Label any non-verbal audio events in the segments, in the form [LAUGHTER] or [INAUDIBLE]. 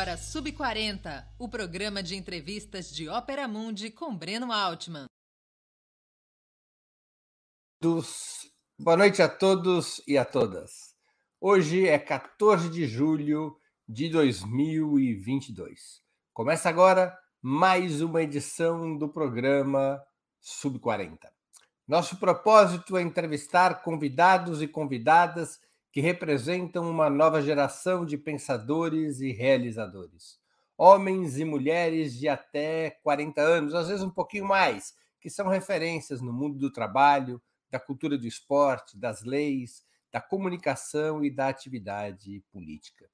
agora Sub40, o programa de entrevistas de Ópera Mundi com Breno Altman. Boa noite a todos e a todas. Hoje é 14 de julho de 2022. Começa agora mais uma edição do programa Sub40. Nosso propósito é entrevistar convidados e convidadas que representam uma nova geração de pensadores e realizadores. Homens e mulheres de até 40 anos, às vezes um pouquinho mais, que são referências no mundo do trabalho, da cultura do esporte, das leis, da comunicação e da atividade política.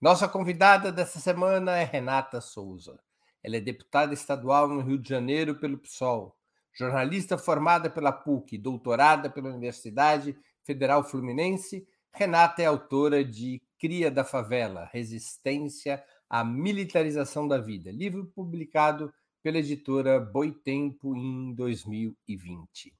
Nossa convidada dessa semana é Renata Souza. Ela é deputada estadual no Rio de Janeiro pelo PSOL, jornalista formada pela PUC, doutorada pela Universidade Federal Fluminense Renata é autora de Cria da Favela: Resistência à Militarização da Vida, livro publicado pela editora Boitempo em 2020.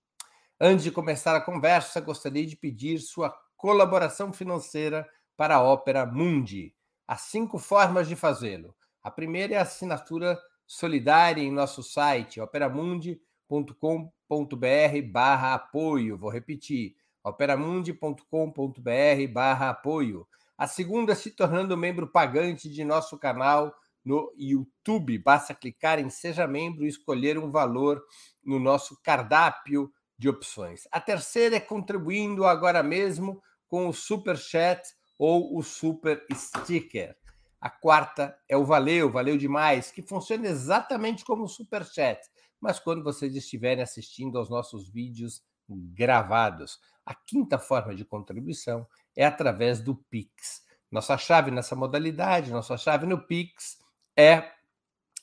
Antes de começar a conversa, gostaria de pedir sua colaboração financeira para a Ópera Mundi. Há cinco formas de fazê-lo. A primeira é a assinatura solidária em nosso site, operamundi.com.br barra apoio. Vou repetir, operamundi.com.br barra apoio. A segunda, se tornando membro pagante de nosso canal no YouTube. Basta clicar em Seja Membro e escolher um valor no nosso cardápio de opções. A terceira é contribuindo agora mesmo com o Super Chat ou o Super Sticker. A quarta é o Valeu, valeu demais, que funciona exatamente como o Super Chat, mas quando vocês estiverem assistindo aos nossos vídeos gravados. A quinta forma de contribuição é através do Pix. Nossa chave nessa modalidade, nossa chave no Pix é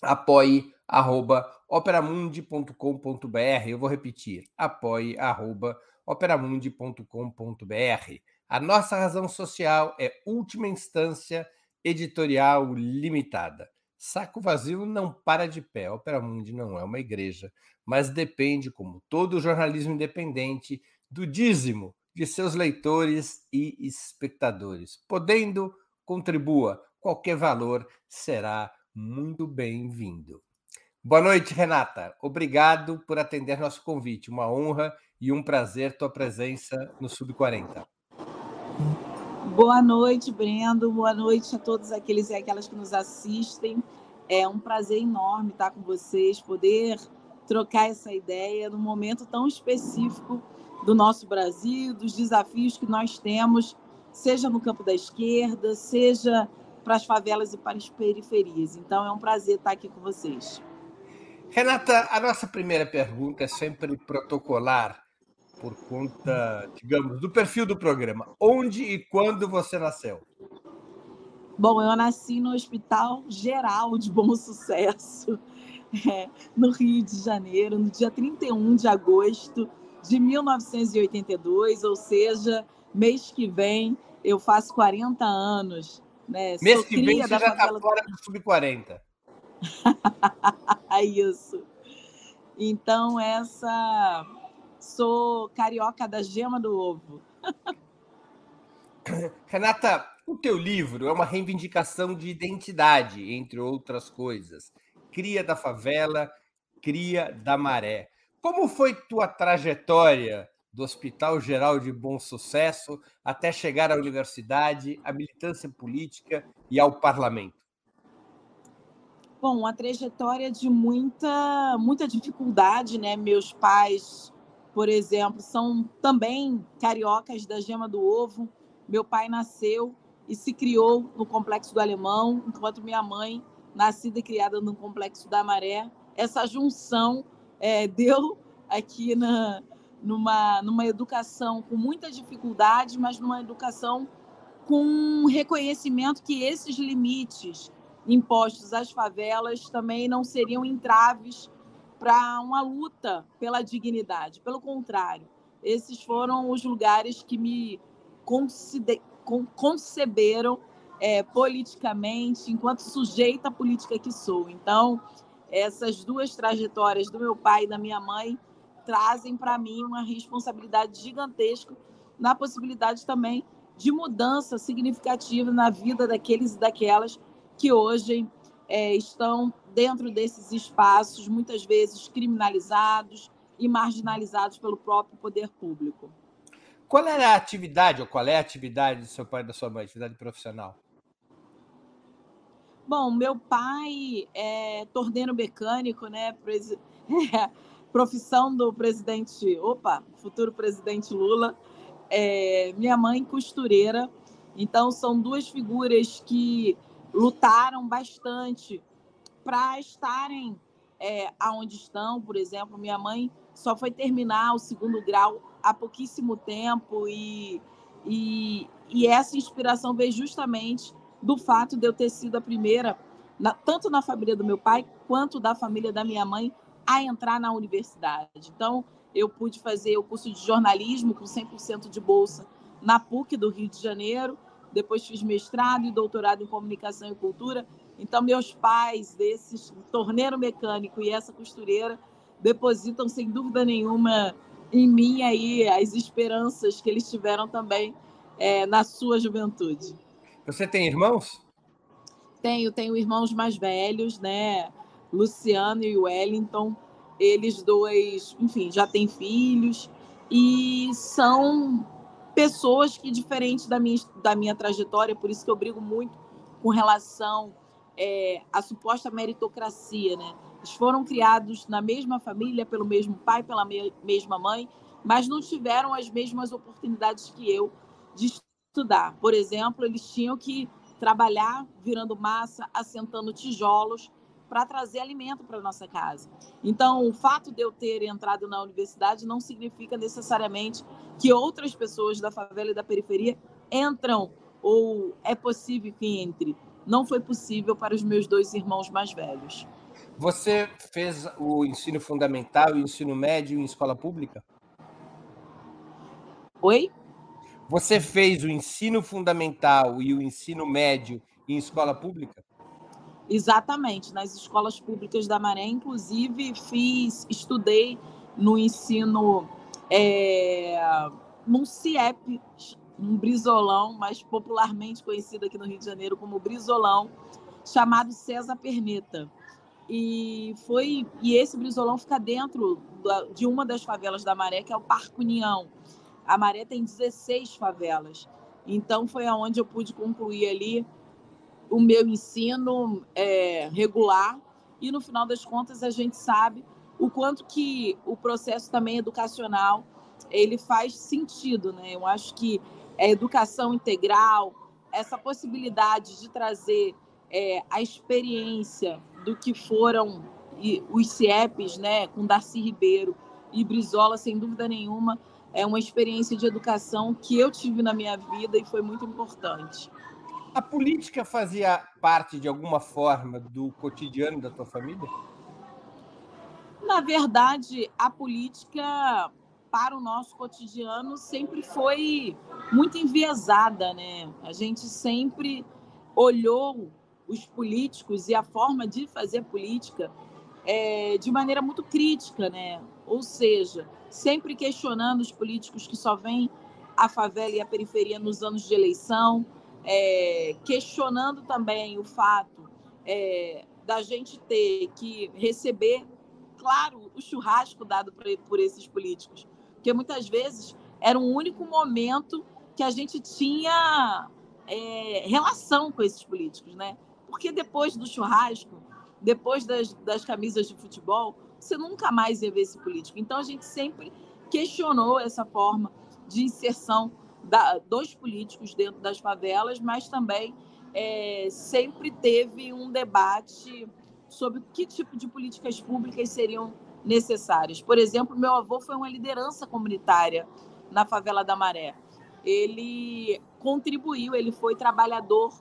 apoie@operamundi.com.br. Eu vou repetir: apoie@operamundi.com.br. A nossa razão social é última instância editorial limitada. Saco vazio não para de pé. A Opera Mundi não é uma igreja, mas depende, como todo jornalismo independente, do dízimo de seus leitores e espectadores. Podendo, contribua. Qualquer valor será muito bem-vindo. Boa noite, Renata. Obrigado por atender nosso convite. Uma honra e um prazer tua presença no Sub 40. Boa noite, Brendo. Boa noite a todos aqueles e aquelas que nos assistem. É um prazer enorme estar com vocês, poder trocar essa ideia num momento tão específico do nosso Brasil, dos desafios que nós temos, seja no campo da esquerda, seja para as favelas e para as periferias. Então é um prazer estar aqui com vocês. Renata, a nossa primeira pergunta é sempre protocolar, por conta, digamos, do perfil do programa. Onde e quando você nasceu? Bom, eu nasci no Hospital Geral de Bom Sucesso, [LAUGHS] é, no Rio de Janeiro, no dia 31 de agosto de 1982, ou seja, mês que vem eu faço 40 anos. Né? Mês que vem você já está fora do Sub-40. [LAUGHS] Isso. Então, essa... Sou carioca da gema do ovo. [LAUGHS] Renata, o teu livro é uma reivindicação de identidade, entre outras coisas cria da favela, cria da maré. Como foi tua trajetória do Hospital Geral de Bom Sucesso até chegar à universidade, à militância política e ao parlamento? Bom, uma trajetória de muita, muita dificuldade, né? Meus pais, por exemplo, são também cariocas da gema do ovo. Meu pai nasceu e se criou no Complexo do Alemão, enquanto minha mãe nascida e criada no Complexo da Maré. Essa junção é, deu aqui na, numa, numa educação com muita dificuldade, mas numa educação com reconhecimento que esses limites impostos às favelas também não seriam entraves para uma luta pela dignidade. Pelo contrário, esses foram os lugares que me conceberam é, politicamente, enquanto sujeita política que sou. Então, essas duas trajetórias do meu pai e da minha mãe trazem para mim uma responsabilidade gigantesca na possibilidade também de mudança significativa na vida daqueles e daquelas que hoje é, estão dentro desses espaços, muitas vezes criminalizados e marginalizados pelo próprio poder público. Qual era a atividade, ou qual é a atividade do seu pai e da sua mãe, atividade profissional? Bom, meu pai é torneiro mecânico, né? É, [LAUGHS] profissão do presidente, opa, futuro presidente Lula. É, minha mãe costureira. Então são duas figuras que lutaram bastante para estarem é, aonde estão. Por exemplo, minha mãe só foi terminar o segundo grau há pouquíssimo tempo e, e, e essa inspiração veio justamente do fato de eu ter sido a primeira, na, tanto na família do meu pai quanto da família da minha mãe, a entrar na universidade. Então, eu pude fazer o curso de jornalismo com 100% de bolsa na PUC do Rio de Janeiro. Depois fiz mestrado e doutorado em comunicação e cultura. Então, meus pais, desses torneiro mecânico e essa costureira, depositam sem dúvida nenhuma em mim aí as esperanças que eles tiveram também é, na sua juventude. Você tem irmãos? Tenho, tenho irmãos mais velhos, né? Luciano e Wellington. Eles dois, enfim, já têm filhos e são pessoas que, diferente da minha, da minha trajetória, por isso que eu brigo muito com relação é, à suposta meritocracia, né? Eles foram criados na mesma família, pelo mesmo pai, pela me mesma mãe, mas não tiveram as mesmas oportunidades que eu de estudar. Por exemplo, eles tinham que trabalhar virando massa, assentando tijolos para trazer alimento para nossa casa. Então, o fato de eu ter entrado na universidade não significa necessariamente que outras pessoas da favela e da periferia entram ou é possível que entre. Não foi possível para os meus dois irmãos mais velhos. Você fez o ensino fundamental e o ensino médio em escola pública? Oi? Você fez o ensino fundamental e o ensino médio em escola pública? Exatamente, nas escolas públicas da Maré, inclusive fiz, estudei no ensino, é, num CIEP, um brisolão, mais popularmente conhecido aqui no Rio de Janeiro como brisolão, chamado César Perneta. E foi e esse brisolão fica dentro da, de uma das favelas da Maré, que é o Parque União. A Maré tem 16 favelas. Então, foi aonde eu pude concluir ali o meu ensino é, regular. E, no final das contas, a gente sabe o quanto que o processo também educacional ele faz sentido. Né? Eu acho que a educação integral, essa possibilidade de trazer é, a experiência do que foram os CIEPs, né, com Darcy Ribeiro e Brizola, sem dúvida nenhuma, é uma experiência de educação que eu tive na minha vida e foi muito importante. A política fazia parte de alguma forma do cotidiano da tua família? Na verdade, a política para o nosso cotidiano sempre foi muito enviesada, né? A gente sempre olhou os políticos e a forma de fazer política é, de maneira muito crítica, né? Ou seja, sempre questionando os políticos que só vêm a favela e a periferia nos anos de eleição, é, questionando também o fato é, da gente ter que receber, claro, o churrasco dado por, por esses políticos, porque muitas vezes era um único momento que a gente tinha é, relação com esses políticos, né? Porque depois do churrasco, depois das, das camisas de futebol, você nunca mais ia ver esse político. Então, a gente sempre questionou essa forma de inserção da, dos políticos dentro das favelas, mas também é, sempre teve um debate sobre que tipo de políticas públicas seriam necessárias. Por exemplo, meu avô foi uma liderança comunitária na favela da Maré. Ele contribuiu, ele foi trabalhador,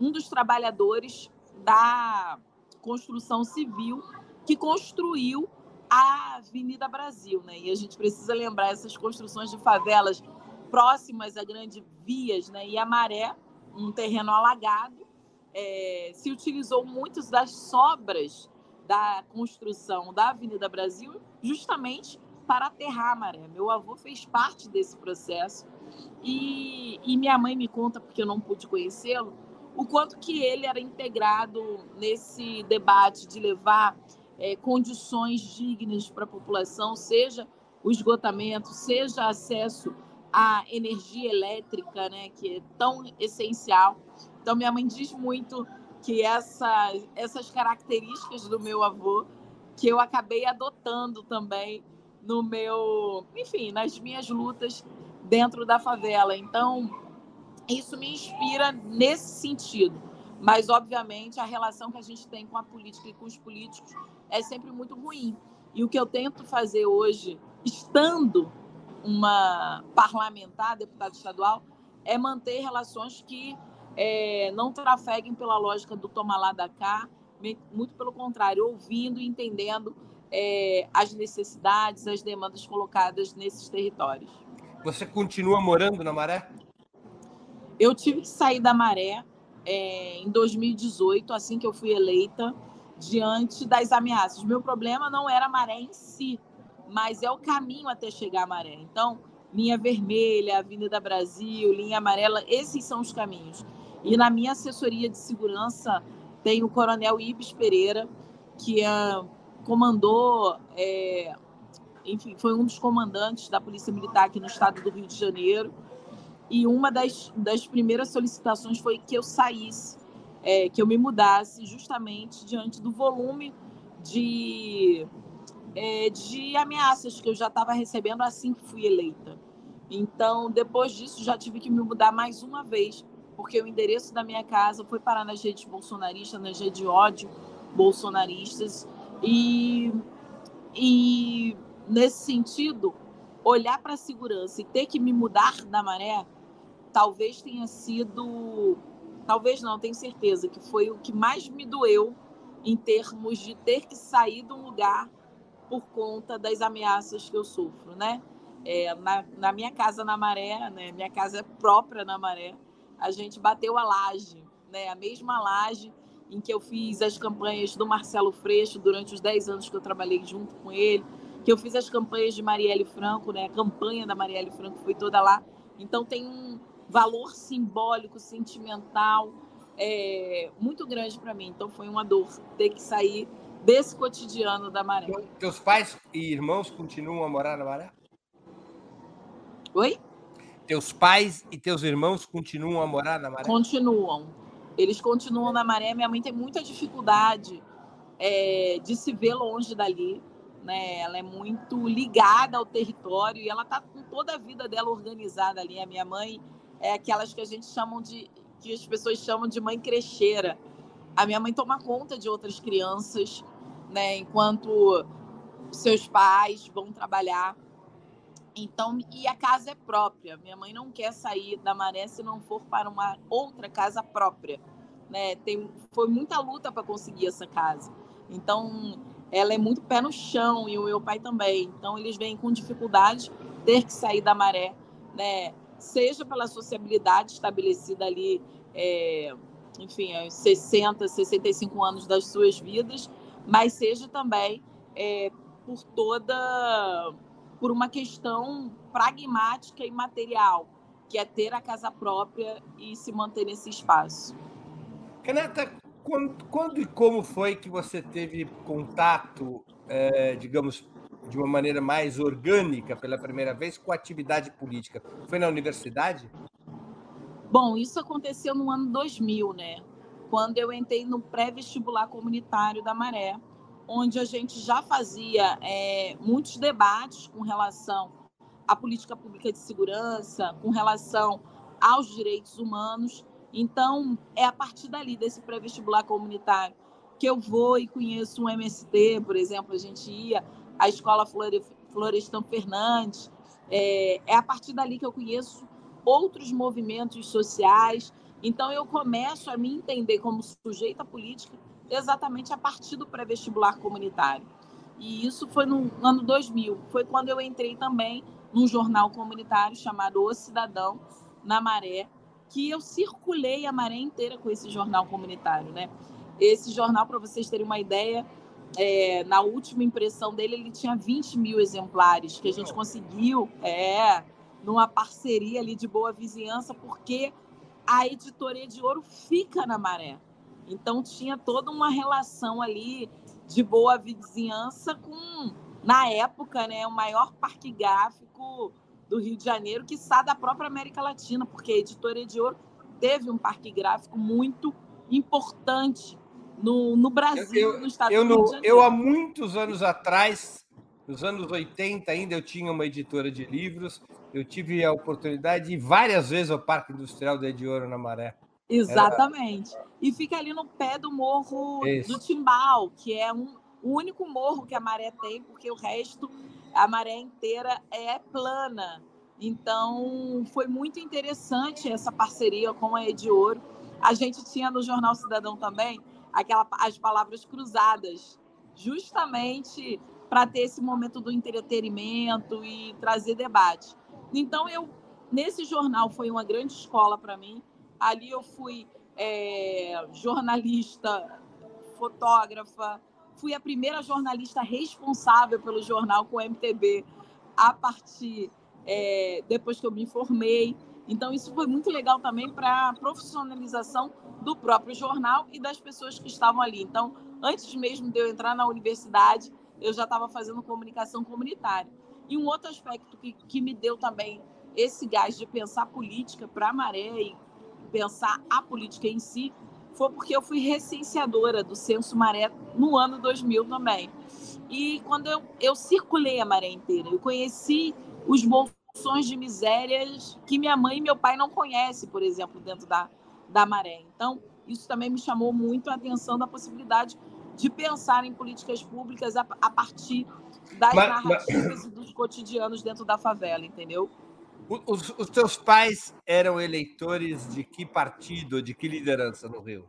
um dos trabalhadores da construção civil que construiu a Avenida Brasil, né? E a gente precisa lembrar essas construções de favelas próximas a grandes vias, né? E a Maré, um terreno alagado, é, se utilizou muitas das sobras da construção da Avenida Brasil justamente para aterrar a maré. Meu avô fez parte desse processo e, e minha mãe me conta, porque eu não pude conhecê-lo, o quanto que ele era integrado nesse debate de levar é, condições dignas para a população, seja o esgotamento, seja acesso à energia elétrica, né, que é tão essencial. Então, minha mãe diz muito que essa, essas características do meu avô, que eu acabei adotando também no meu, enfim, nas minhas lutas dentro da favela. Então, isso me inspira nesse sentido. Mas, obviamente, a relação que a gente tem com a política e com os políticos é sempre muito ruim. E o que eu tento fazer hoje, estando uma parlamentar, deputada estadual, é manter relações que é, não trafeguem pela lógica do tomar lá da cá, muito pelo contrário, ouvindo e entendendo é, as necessidades, as demandas colocadas nesses territórios. Você continua morando na Maré? Eu tive que sair da Maré é, em 2018, assim que eu fui eleita, diante das ameaças. Meu problema não era a Maré em si, mas é o caminho até chegar à Maré. Então, linha vermelha, Avenida Brasil, linha amarela, esses são os caminhos. E na minha assessoria de segurança tem o Coronel Ibis Pereira, que é, comandou, é, enfim, foi um dos comandantes da Polícia Militar aqui no estado do Rio de Janeiro e uma das, das primeiras solicitações foi que eu saísse, é, que eu me mudasse, justamente diante do volume de, é, de ameaças que eu já estava recebendo assim que fui eleita. Então, depois disso, já tive que me mudar mais uma vez, porque o endereço da minha casa foi parar nas redes bolsonaristas, nas redes de ódio bolsonaristas. E, e nesse sentido, olhar para a segurança e ter que me mudar da maré talvez tenha sido, talvez não, tenho certeza que foi o que mais me doeu em termos de ter que sair de um lugar por conta das ameaças que eu sofro, né? É, na, na, minha casa na Maré, né? Minha casa é própria na Maré. A gente bateu a laje, né? A mesma laje em que eu fiz as campanhas do Marcelo Freixo durante os 10 anos que eu trabalhei junto com ele, que eu fiz as campanhas de Marielle Franco, né? A campanha da Marielle Franco foi toda lá. Então tem um, valor simbólico, sentimental é, muito grande para mim. Então foi uma dor ter que sair desse cotidiano da Maré. Então, teus pais e irmãos continuam a morar na Maré? Oi? Teus pais e teus irmãos continuam a morar na Maré? Continuam. Eles continuam na Maré. Minha mãe tem muita dificuldade é, de se ver longe dali. Né? Ela é muito ligada ao território e ela está com toda a vida dela organizada ali. A minha mãe é aquelas que a gente chamam de que as pessoas chamam de mãe crecheira. A minha mãe toma conta de outras crianças, né, enquanto seus pais vão trabalhar. Então, e a casa é própria. Minha mãe não quer sair da Maré se não for para uma outra casa própria, né? Tem foi muita luta para conseguir essa casa. Então, ela é muito pé no chão e o meu pai também. Então, eles vêm com dificuldade ter que sair da Maré, né? Seja pela sociabilidade estabelecida ali, é, enfim, aos 60, 65 anos das suas vidas, mas seja também é, por toda por uma questão pragmática e material, que é ter a casa própria e se manter nesse espaço. Renata, quando, quando e como foi que você teve contato, é, digamos, de uma maneira mais orgânica pela primeira vez com a atividade política? Foi na universidade? Bom, isso aconteceu no ano 2000, né? Quando eu entrei no pré-vestibular comunitário da Maré, onde a gente já fazia é, muitos debates com relação à política pública de segurança, com relação aos direitos humanos. Então, é a partir dali, desse pré-vestibular comunitário, que eu vou e conheço um MST, por exemplo, a gente ia a escola Florestan Fernandes. É, é a partir dali que eu conheço outros movimentos sociais. Então, eu começo a me entender como sujeita política exatamente a partir do pré-vestibular comunitário. E isso foi no ano 2000. Foi quando eu entrei também num jornal comunitário chamado O Cidadão, na Maré, que eu circulei a maré inteira com esse jornal comunitário. Né? Esse jornal, para vocês terem uma ideia, é, na última impressão dele, ele tinha 20 mil exemplares, que a gente conseguiu, é, numa parceria ali de boa vizinhança, porque a editoria de ouro fica na Maré. Então tinha toda uma relação ali de boa vizinhança com, na época, né, o maior parque gráfico do Rio de Janeiro, que está da própria América Latina, porque a editoria de ouro teve um parque gráfico muito importante no, no Brasil, eu, no estado eu, no. Eu, há muitos anos atrás, nos anos 80 ainda, eu tinha uma editora de livros, eu tive a oportunidade de ir várias vezes ao Parque Industrial da de Ouro na Maré. Exatamente. Era... E fica ali no pé do morro Isso. do Timbal, que é um, o único morro que a maré tem, porque o resto, a maré inteira é plana. Então, foi muito interessante essa parceria com a Ediouro. A gente tinha no Jornal Cidadão também aquela, as palavras cruzadas, justamente para ter esse momento do entretenimento e trazer debate. Então, eu nesse jornal foi uma grande escola para mim. Ali eu fui é, jornalista, fotógrafa, fui a primeira jornalista responsável pelo jornal com o MTB a partir é, depois que eu me formei. Então, isso foi muito legal também para a profissionalização do próprio jornal e das pessoas que estavam ali. Então, antes mesmo de eu entrar na universidade, eu já estava fazendo comunicação comunitária. E um outro aspecto que, que me deu também esse gás de pensar política para a Maré e pensar a política em si foi porque eu fui recenseadora do Censo Maré no ano 2000 também. E quando eu, eu circulei a Maré inteira, eu conheci os bolsões de misérias que minha mãe e meu pai não conhecem, por exemplo, dentro da, da Maré. Então, isso também me chamou muito a atenção da possibilidade de pensar em políticas públicas a, a partir das mas, narrativas mas... e dos cotidianos dentro da favela, entendeu? Os, os teus pais eram eleitores de que partido, de que liderança no Rio?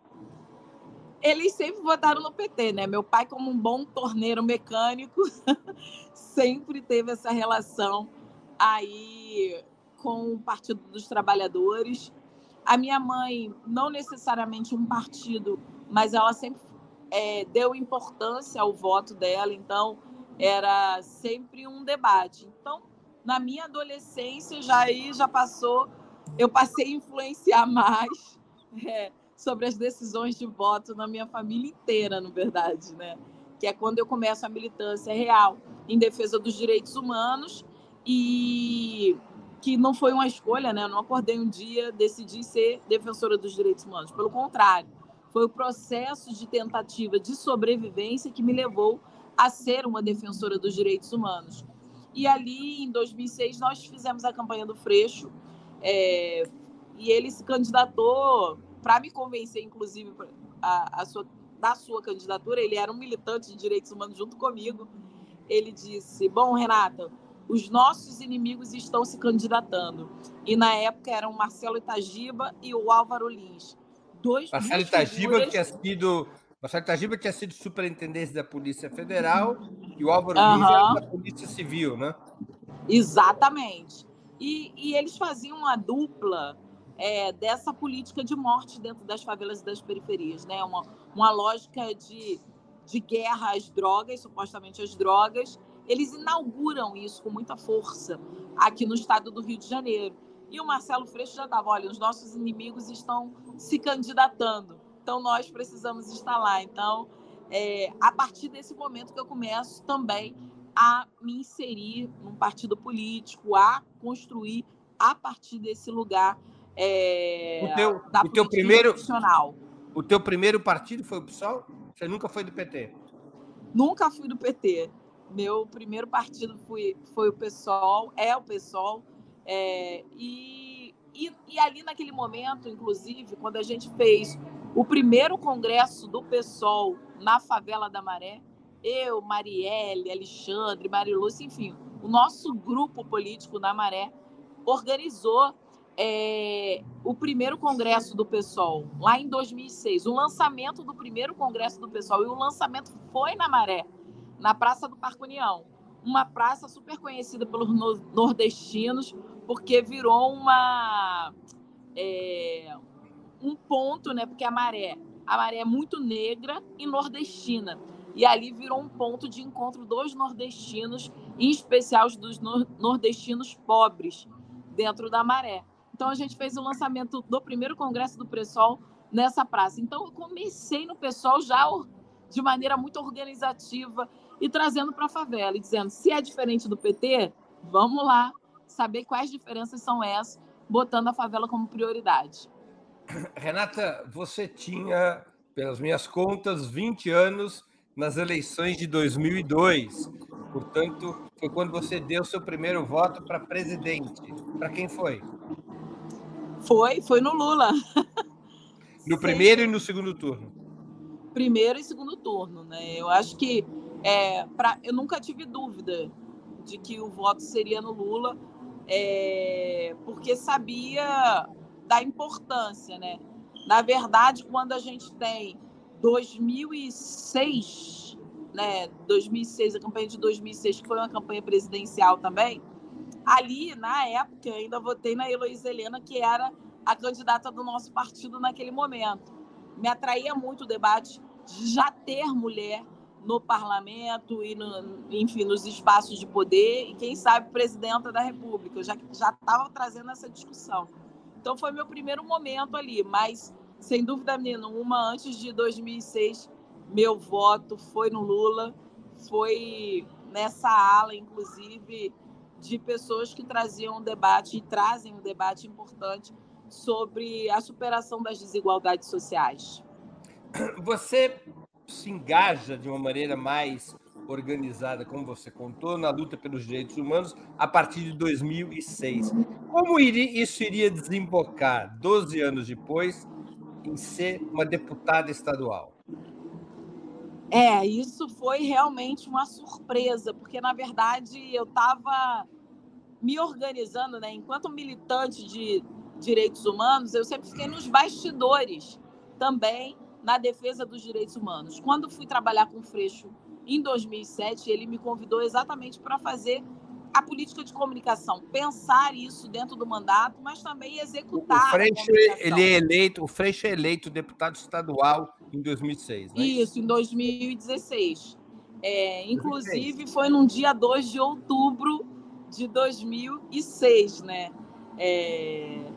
Eles sempre votaram no PT, né? Meu pai, como um bom torneiro mecânico, [LAUGHS] sempre teve essa relação aí com o Partido dos Trabalhadores. A minha mãe, não necessariamente um partido, mas ela sempre é, deu importância ao voto dela, então era sempre um debate. Então, na minha adolescência, já aí já passou, eu passei a influenciar mais [LAUGHS] é, sobre as decisões de voto na minha família inteira, na verdade, né? Que é quando eu começo a militância real em defesa dos direitos humanos e que não foi uma escolha, né? Eu não acordei um dia, decidi ser defensora dos direitos humanos. Pelo contrário, foi o processo de tentativa de sobrevivência que me levou a ser uma defensora dos direitos humanos. E ali, em 2006, nós fizemos a campanha do Freixo. É, e ele se candidatou para me convencer, inclusive, a, a sua, da sua candidatura. Ele era um militante de direitos humanos junto comigo. Ele disse: Bom, Renata, os nossos inimigos estão se candidatando. E na época eram Marcelo Itagiba e o Álvaro Lins. Dois, Marcelo Itagiba figuras... tinha sido Marcelo Itagiba tinha sido superintendente da Polícia Federal e o Álvaro uhum. Lins era da Polícia Civil, né? Exatamente. E, e eles faziam uma dupla é, dessa política de morte dentro das favelas e das periferias, né? Uma, uma lógica de, de guerra às drogas, supostamente às drogas. Eles inauguram isso com muita força aqui no estado do Rio de Janeiro. E o Marcelo Freixo já estava, olha, os nossos inimigos estão se candidatando. Então, nós precisamos estar lá. Então, é, a partir desse momento que eu começo também a me inserir num partido político, a construir a partir desse lugar é, o teu, da o teu primeiro profissional. O teu primeiro partido foi o PSOL? Você nunca foi do PT? Nunca fui do PT. Meu primeiro partido foi, foi o PSOL, é o PSOL. É, e, e, e ali naquele momento, inclusive, quando a gente fez o primeiro congresso do PSOL na favela da Maré, eu, Marielle, Alexandre, Marilúcia, enfim, o nosso grupo político na Maré organizou é, o primeiro congresso do PSOL, lá em 2006, o lançamento do primeiro congresso do PSOL, e o lançamento foi na Maré, na Praça do Parque União, uma praça super conhecida pelos nordestinos, porque virou uma, é, um ponto, né? Porque a maré, a maré é muito negra e nordestina. E ali virou um ponto de encontro dos nordestinos, em especial dos nordestinos pobres, dentro da maré. Então a gente fez o lançamento do primeiro congresso do PSOL nessa praça. Então eu comecei no PSOL já de maneira muito organizativa e trazendo para a favela e dizendo: se é diferente do PT, vamos lá saber quais diferenças são essas, botando a favela como prioridade. [COUGHS] Renata, você tinha, pelas minhas contas, 20 anos nas eleições de 2002. Portanto, foi quando você deu seu primeiro voto para presidente. Para quem foi? Foi, foi no Lula. No [LAUGHS] primeiro e no segundo turno. Primeiro e segundo turno, né? Eu acho que é, pra, eu nunca tive dúvida de que o voto seria no Lula, é, porque sabia da importância, né? Na verdade, quando a gente tem 2006, né? 2006, a campanha de 2006, que foi uma campanha presidencial também, ali, na época, eu ainda votei na Heloísa Helena, que era a candidata do nosso partido naquele momento. Me atraía muito o debate de já ter mulher no parlamento e, no, enfim, nos espaços de poder e, quem sabe, presidenta da República. Eu já estava trazendo essa discussão. Então, foi meu primeiro momento ali, mas, sem dúvida nenhuma, antes de 2006, meu voto foi no Lula, foi nessa ala, inclusive, de pessoas que traziam um debate e trazem um debate importante sobre a superação das desigualdades sociais. Você se engaja de uma maneira mais organizada, como você contou, na luta pelos direitos humanos a partir de 2006. Como isso iria desembocar, 12 anos depois, em ser uma deputada estadual? É, isso foi realmente uma surpresa, porque na verdade eu estava me organizando, né, enquanto militante de direitos humanos, eu sempre fiquei nos bastidores também na defesa dos direitos humanos. Quando fui trabalhar com o Freixo em 2007, ele me convidou exatamente para fazer a política de comunicação, pensar isso dentro do mandato, mas também executar. O Freixo, ele é eleito, o Freixo é eleito deputado estadual em 2006, né? Isso, em 2016. É, inclusive 2006. foi num dia 2 de outubro de 2006, né? É,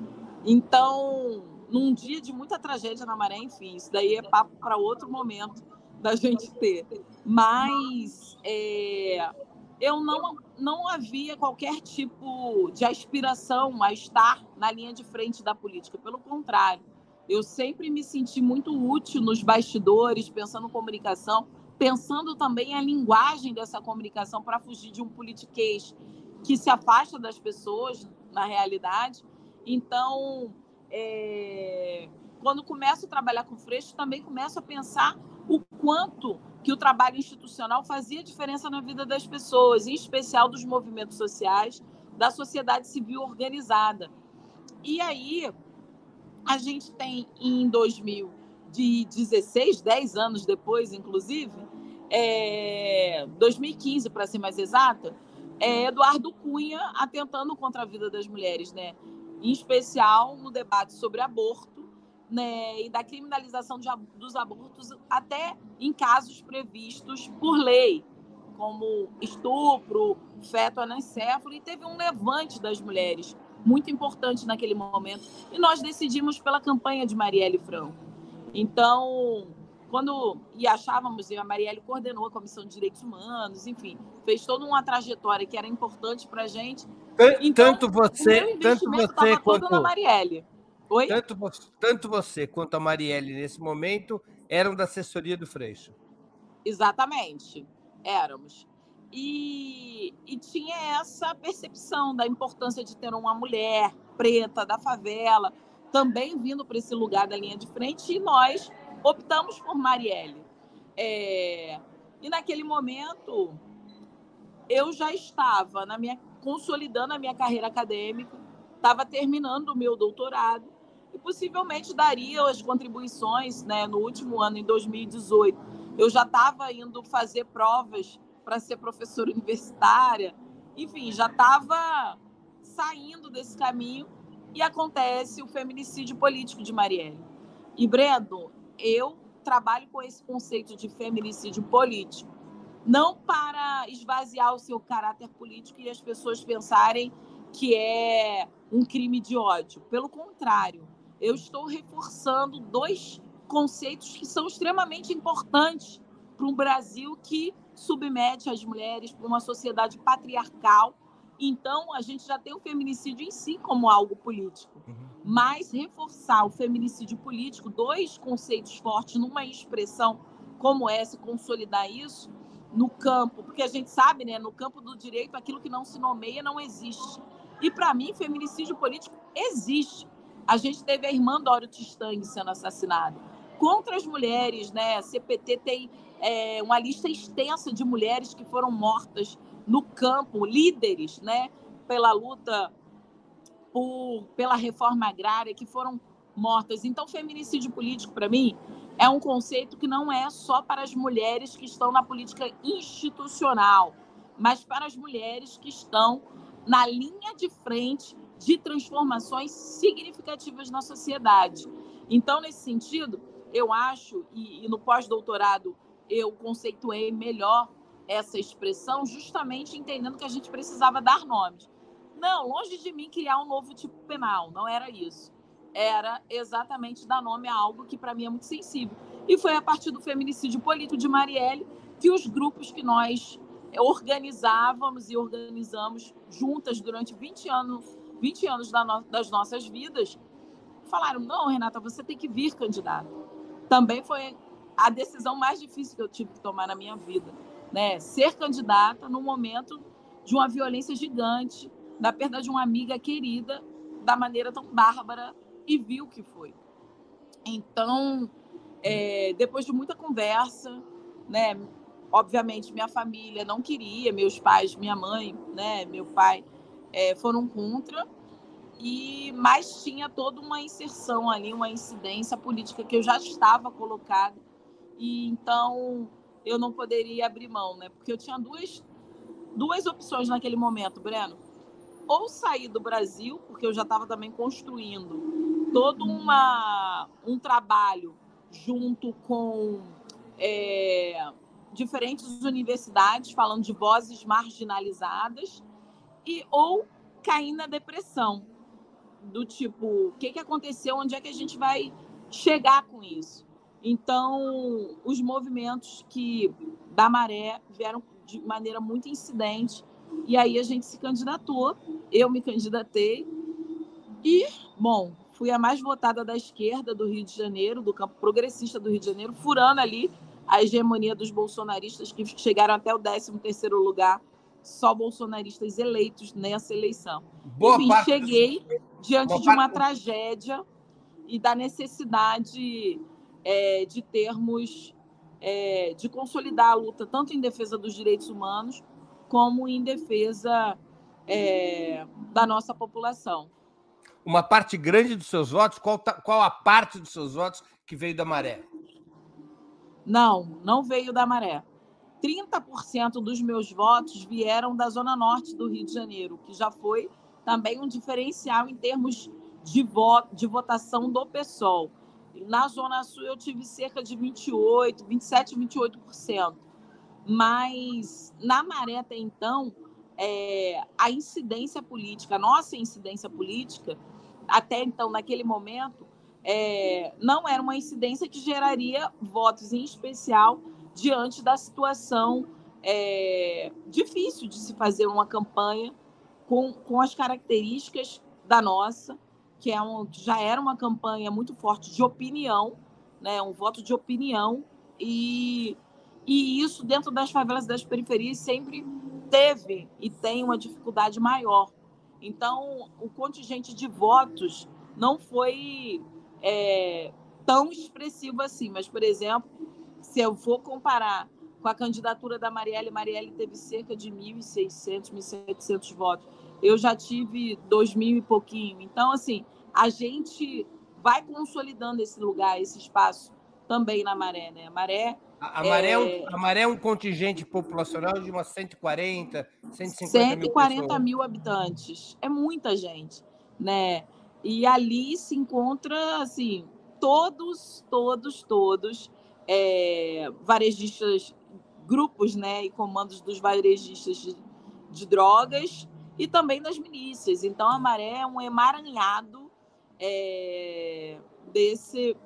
então, num dia de muita tragédia na maré, enfim, isso daí é papo para outro momento da gente ter. Mas é, eu não, não havia qualquer tipo de aspiração a estar na linha de frente da política. Pelo contrário, eu sempre me senti muito útil nos bastidores, pensando comunicação, pensando também a linguagem dessa comunicação para fugir de um politiquês que se afasta das pessoas na realidade então, é, quando começo a trabalhar com Freixo, também começo a pensar o quanto que o trabalho institucional fazia diferença na vida das pessoas, em especial dos movimentos sociais, da sociedade civil organizada. E aí, a gente tem em 2016, 10 anos depois, inclusive, é, 2015, para ser mais exata, é Eduardo Cunha atentando contra a vida das mulheres, né? Em especial no debate sobre aborto né, e da criminalização de, dos abortos até em casos previstos por lei, como estupro, feto anencefalo, e teve um levante das mulheres muito importante naquele momento. E nós decidimos pela campanha de Marielle Franco. Então, quando e achávamos, e a Marielle coordenou a Comissão de Direitos Humanos, enfim, fez toda uma trajetória que era importante para a gente. Então, tanto você, tanto você quanto a Marielle. Oi? Tanto, tanto você quanto a Marielle nesse momento eram da assessoria do Freixo. Exatamente, éramos. E, e tinha essa percepção da importância de ter uma mulher preta da favela também vindo para esse lugar da linha de frente e nós optamos por Marielle. É, e naquele momento eu já estava na minha consolidando a minha carreira acadêmica, estava terminando o meu doutorado e possivelmente daria as contribuições, né, no último ano em 2018. Eu já estava indo fazer provas para ser professora universitária, enfim, já estava saindo desse caminho e acontece o feminicídio político de Marielle. E Brendo, eu trabalho com esse conceito de feminicídio político, não para esvaziar o seu caráter político e as pessoas pensarem que é um crime de ódio. Pelo contrário, eu estou reforçando dois conceitos que são extremamente importantes para um Brasil que submete as mulheres para uma sociedade patriarcal. Então, a gente já tem o feminicídio em si como algo político. Uhum. Mas reforçar o feminicídio político, dois conceitos fortes numa expressão como essa, consolidar isso no campo, porque a gente sabe, né, no campo do direito, aquilo que não se nomeia não existe. E para mim, feminicídio político existe. A gente teve a irmã Dório Tistang sendo assassinada. Contra as mulheres, né? A CPT tem é, uma lista extensa de mulheres que foram mortas no campo, líderes, né? Pela luta por, pela reforma agrária, que foram mortas. Então, feminicídio político, para mim, é um conceito que não é só para as mulheres que estão na política institucional, mas para as mulheres que estão na linha de frente de transformações significativas na sociedade. Então, nesse sentido, eu acho, e, e no pós-doutorado eu conceituei melhor essa expressão, justamente entendendo que a gente precisava dar nomes. Não, longe de mim criar um novo tipo penal, não era isso. Era exatamente dar nome a algo que para mim é muito sensível. E foi a partir do feminicídio político de Marielle que os grupos que nós organizávamos e organizamos juntas durante 20 anos, 20 anos das nossas vidas, falaram: não, Renata, você tem que vir candidata. Também foi a decisão mais difícil que eu tive que tomar na minha vida. Né? Ser candidata no momento de uma violência gigante, da perda de uma amiga querida, da maneira tão bárbara e vil que foi. Então, é, depois de muita conversa, né, Obviamente, minha família não queria, meus pais, minha mãe, né, meu pai é, foram contra, e mas tinha toda uma inserção ali, uma incidência política que eu já estava colocada, e então eu não poderia abrir mão, né? Porque eu tinha duas, duas opções naquele momento, Breno. Ou sair do Brasil, porque eu já estava também construindo todo uma, um trabalho junto com é, diferentes universidades falando de vozes marginalizadas e ou cair na depressão do tipo o que, que aconteceu onde é que a gente vai chegar com isso então os movimentos que da maré vieram de maneira muito incidente. E aí a gente se candidatou eu me candidatei. E bom fui a mais votada da esquerda do Rio de Janeiro do campo progressista do Rio de Janeiro furando ali a hegemonia dos bolsonaristas que chegaram até o 13º lugar, só bolsonaristas eleitos nessa eleição. Boa Enfim, cheguei diante Boa de uma parte... tragédia e da necessidade é, de termos, é, de consolidar a luta tanto em defesa dos direitos humanos como em defesa é, da nossa população. Uma parte grande dos seus votos, qual, tá, qual a parte dos seus votos que veio da maré? Não, não veio da maré. 30% dos meus votos vieram da zona norte do Rio de Janeiro, que já foi também um diferencial em termos de, voto, de votação do PSOL. Na Zona Sul eu tive cerca de 28, 27, 28%. Mas na Maré até então, é, a incidência política, a nossa incidência política, até então, naquele momento, é, não era uma incidência que geraria votos, em especial diante da situação é, difícil de se fazer uma campanha com, com as características da nossa, que é um, já era uma campanha muito forte de opinião, né, um voto de opinião, e, e isso dentro das favelas das periferias sempre teve e tem uma dificuldade maior. Então, o contingente de votos não foi é, tão expressivo assim. Mas, por exemplo, se eu for comparar com a candidatura da Marielle, Marielle teve cerca de 1.600, 1.700 votos. Eu já tive 2.000 e pouquinho. Então, assim, a gente vai consolidando esse lugar, esse espaço também na Maré, né? A Maré a, a, maré é... Um, é a Maré é um contingente populacional de umas 140, 150 140 mil, mil habitantes. É muita gente, né? E ali se encontra, assim, todos, todos, todos é, varejistas, grupos, né, e comandos dos varejistas de, de drogas e também das milícias. Então, a maré é um emaranhado é, desse,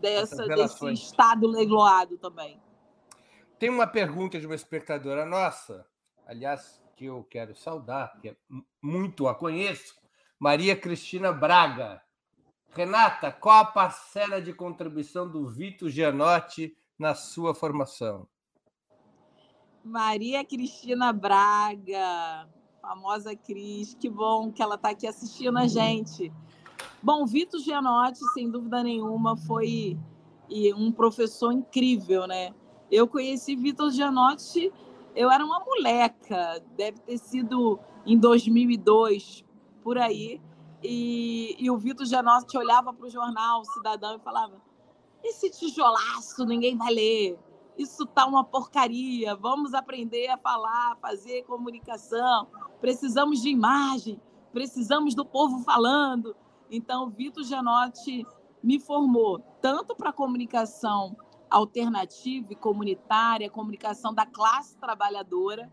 dessa, desse estado legloado também. Tem uma pergunta de uma espectadora nossa, aliás, que eu quero saudar, que é muito a conheço, Maria Cristina Braga. Renata, qual a parcela de contribuição do Vitor Gianotti na sua formação? Maria Cristina Braga, famosa Cris, que bom que ela está aqui assistindo a gente. Bom, Vitor Gianotti, sem dúvida nenhuma, foi um professor incrível, né? Eu conheci Vitor Gianotti, eu era uma moleca, deve ter sido em 2002, por aí. E, e o Vitor Gianotti olhava para o jornal Cidadão e falava: Esse tijolaço ninguém vai ler isso tá uma porcaria. Vamos aprender a falar, fazer comunicação. Precisamos de imagem, precisamos do povo falando. Então, Vitor Janotti me formou tanto para comunicação alternativa e comunitária, comunicação da classe trabalhadora,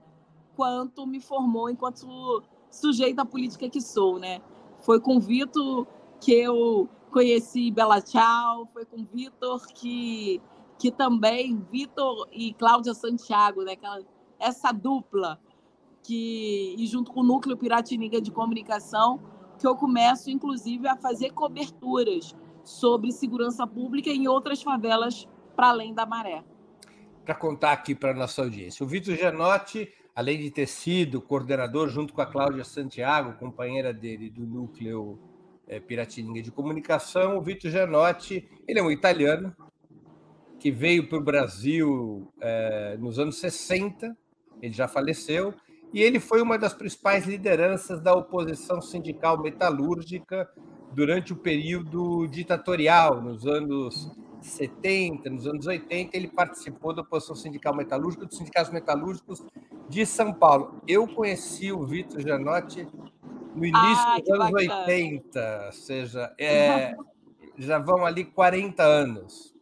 quanto me formou enquanto sujeita política que sou, né? Foi com Vitor que eu conheci Bela Tchau, foi com Vitor que que também Vitor e Cláudia Santiago, né, aquela, essa dupla, que e junto com o Núcleo Piratininga de Comunicação, que eu começo, inclusive, a fazer coberturas sobre segurança pública em outras favelas para além da maré. Para contar aqui para a nossa audiência, o Vitor Gianotti, além de ter sido coordenador junto com a Cláudia Santiago, companheira dele do Núcleo é, Piratininga de Comunicação, o Vitor Gianotti, ele é um italiano, que veio para o Brasil é, nos anos 60, ele já faleceu, e ele foi uma das principais lideranças da oposição sindical metalúrgica durante o período ditatorial, nos anos 70, nos anos 80, ele participou da oposição sindical metalúrgica, dos sindicatos metalúrgicos de São Paulo. Eu conheci o Vitor Janotti no início ah, dos anos bacana. 80, ou seja, é, [LAUGHS] já vão ali 40 anos.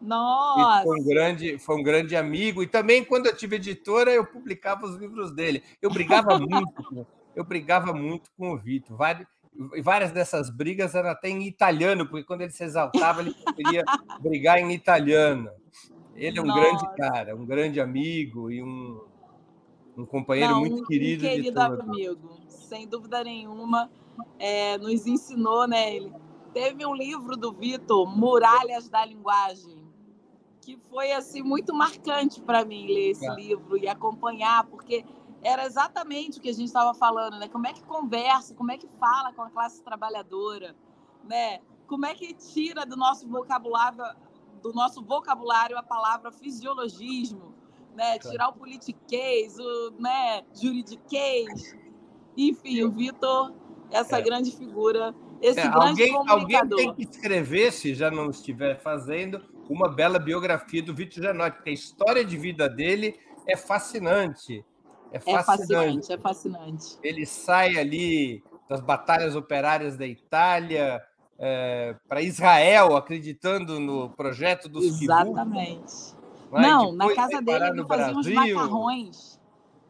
Nossa! foi um, grande, foi um grande amigo. E também, quando eu tive editora, eu publicava os livros dele. Eu brigava muito, eu brigava muito com o Vitor. Várias, várias dessas brigas eram até em italiano, porque quando ele se exaltava, ele queria brigar em italiano. Ele é um Nossa. grande cara, um grande amigo e um, um companheiro Não, muito querido. Um querido amigo, sem dúvida nenhuma. É, nos ensinou, né? Ele teve um livro do Vitor, Muralhas da Linguagem que foi assim muito marcante para mim ler esse é. livro e acompanhar, porque era exatamente o que a gente estava falando, né? Como é que conversa, como é que fala com a classe trabalhadora, né? Como é que tira do nosso vocabulário do nosso vocabulário a palavra fisiologismo, né? Tirar o politiquês, o, né, juridiquês. Enfim, o Vitor, essa é. grande figura, esse é, grande alguém, comunicador. Alguém tem que escrever, se já não estiver fazendo, uma bela biografia do Vitor Janotti, porque a história de vida dele é fascinante. É fascinante, é fascinante. É fascinante. Ele sai ali das batalhas operárias da Itália é, para Israel, acreditando no projeto dos Exatamente. Não, na casa dele ele fazia Brasil. uns macarrões,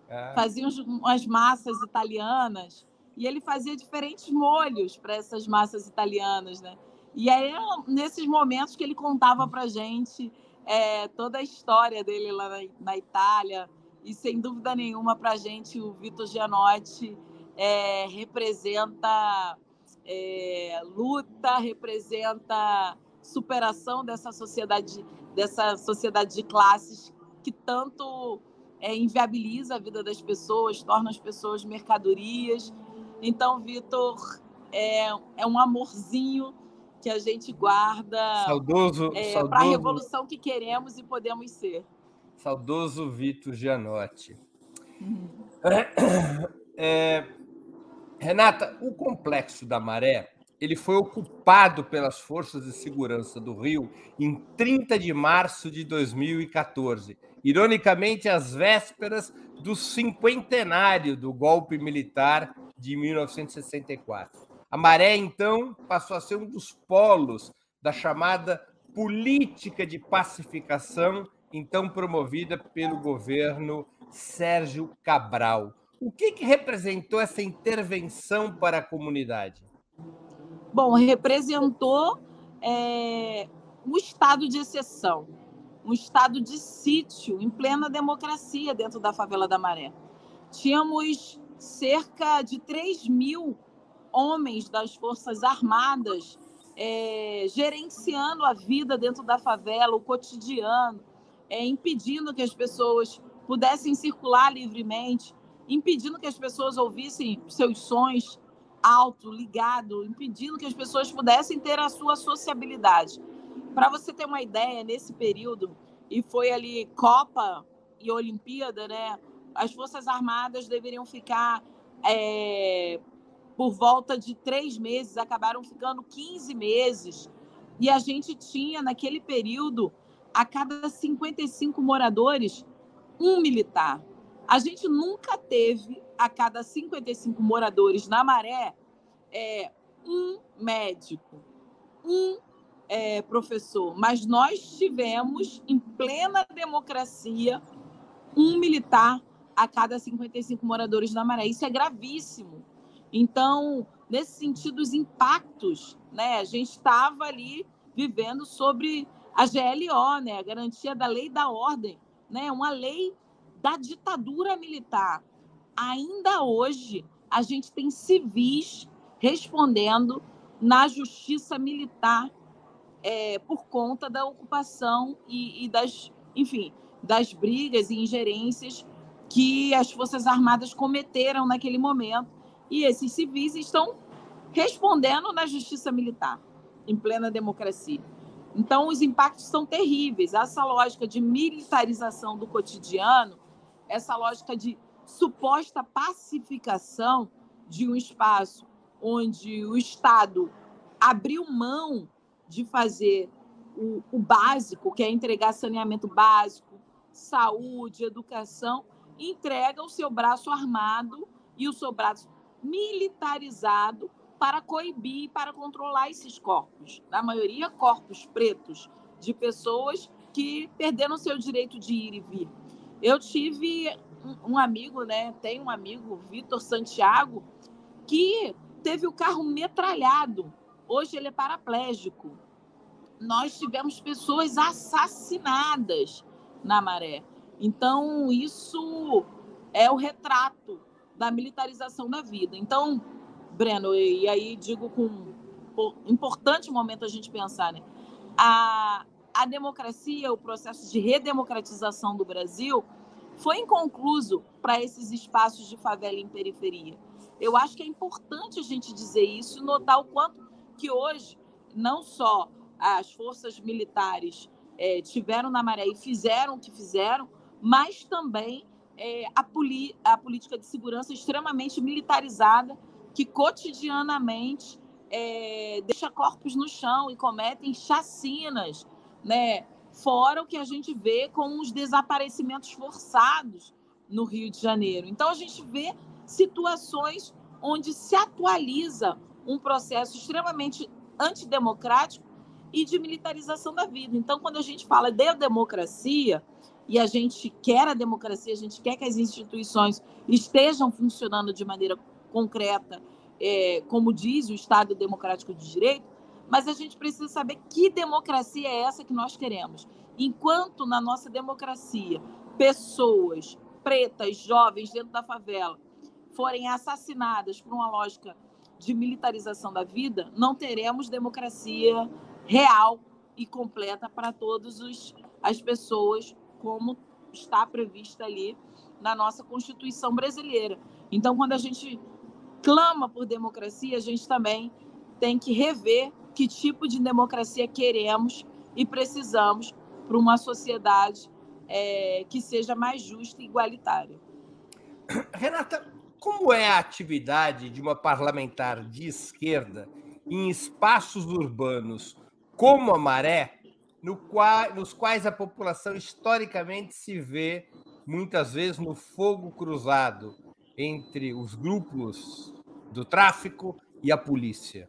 é. fazia umas massas italianas, e ele fazia diferentes molhos para essas massas italianas, né? E aí, nesses momentos que ele contava para gente é, toda a história dele lá na, na Itália, e sem dúvida nenhuma para gente o Vitor Gianotti é, representa é, luta, representa superação dessa sociedade, dessa sociedade de classes que tanto é, inviabiliza a vida das pessoas, torna as pessoas mercadorias. Então, Vitor é, é um amorzinho que a gente guarda saudoso, é, saudoso para a revolução que queremos e podemos ser. Saudoso Vitor Gianotti. Uhum. [COUGHS] É, Renata, o complexo da Maré ele foi ocupado pelas forças de segurança do Rio em 30 de março de 2014, ironicamente às vésperas do cinquentenário do golpe militar de 1964. A Maré, então, passou a ser um dos polos da chamada política de pacificação, então promovida pelo governo Sérgio Cabral. O que, que representou essa intervenção para a comunidade? Bom, representou é, um estado de exceção, um estado de sítio em plena democracia dentro da favela da Maré. Tínhamos cerca de 3 mil homens das Forças Armadas é, gerenciando a vida dentro da favela, o cotidiano, é, impedindo que as pessoas pudessem circular livremente, impedindo que as pessoas ouvissem seus sons alto, ligado, impedindo que as pessoas pudessem ter a sua sociabilidade. Para você ter uma ideia, nesse período, e foi ali Copa e Olimpíada, né? As Forças Armadas deveriam ficar é, por volta de três meses, acabaram ficando 15 meses. E a gente tinha, naquele período, a cada 55 moradores, um militar. A gente nunca teve, a cada 55 moradores na Maré, é, um médico, um é, professor, mas nós tivemos, em plena democracia, um militar a cada 55 moradores na Maré. Isso é gravíssimo. Então, nesse sentido, os impactos, né? A gente estava ali vivendo sobre a GLO, né? A garantia da lei da ordem, né? Uma lei da ditadura militar. Ainda hoje, a gente tem civis respondendo na justiça militar é, por conta da ocupação e, e das, enfim, das brigas e ingerências que as Forças Armadas cometeram naquele momento e esses civis estão respondendo na justiça militar, em plena democracia. Então, os impactos são terríveis. Essa lógica de militarização do cotidiano, essa lógica de suposta pacificação de um espaço onde o Estado abriu mão de fazer o, o básico, que é entregar saneamento básico, saúde, educação, entrega o seu braço armado e o seu braço militarizado para coibir, para controlar esses corpos. Na maioria, corpos pretos de pessoas que perderam seu direito de ir e vir. Eu tive um amigo, né? Tem um amigo, Vitor Santiago, que teve o carro metralhado. Hoje ele é paraplégico. Nós tivemos pessoas assassinadas na maré. Então, isso é o retrato da militarização da vida. Então, Breno, e aí digo com importante momento a gente pensar, né? A, a democracia, o processo de redemocratização do Brasil foi inconcluso para esses espaços de favela em periferia. Eu acho que é importante a gente dizer isso e notar o quanto que hoje não só as forças militares é, tiveram na maré e fizeram o que fizeram, mas também é, a, a, política de segurança extremamente militarizada, que cotidianamente é, deixa corpos no chão e cometem chacinas, né? fora o que a gente vê com os desaparecimentos forçados no Rio de Janeiro. Então, a gente vê situações onde se atualiza um processo extremamente antidemocrático e de militarização da vida. Então, quando a gente fala de democracia, e a gente quer a democracia, a gente quer que as instituições estejam funcionando de maneira concreta, é, como diz o Estado Democrático de Direito, mas a gente precisa saber que democracia é essa que nós queremos. Enquanto na nossa democracia pessoas pretas, jovens dentro da favela forem assassinadas por uma lógica de militarização da vida, não teremos democracia real e completa para todas as pessoas como está prevista ali na nossa Constituição brasileira. Então, quando a gente clama por democracia, a gente também tem que rever que tipo de democracia queremos e precisamos para uma sociedade é, que seja mais justa e igualitária. Renata, como é a atividade de uma parlamentar de esquerda em espaços urbanos como a Maré, no nos quais a população historicamente se vê muitas vezes no fogo cruzado entre os grupos do tráfico e a polícia?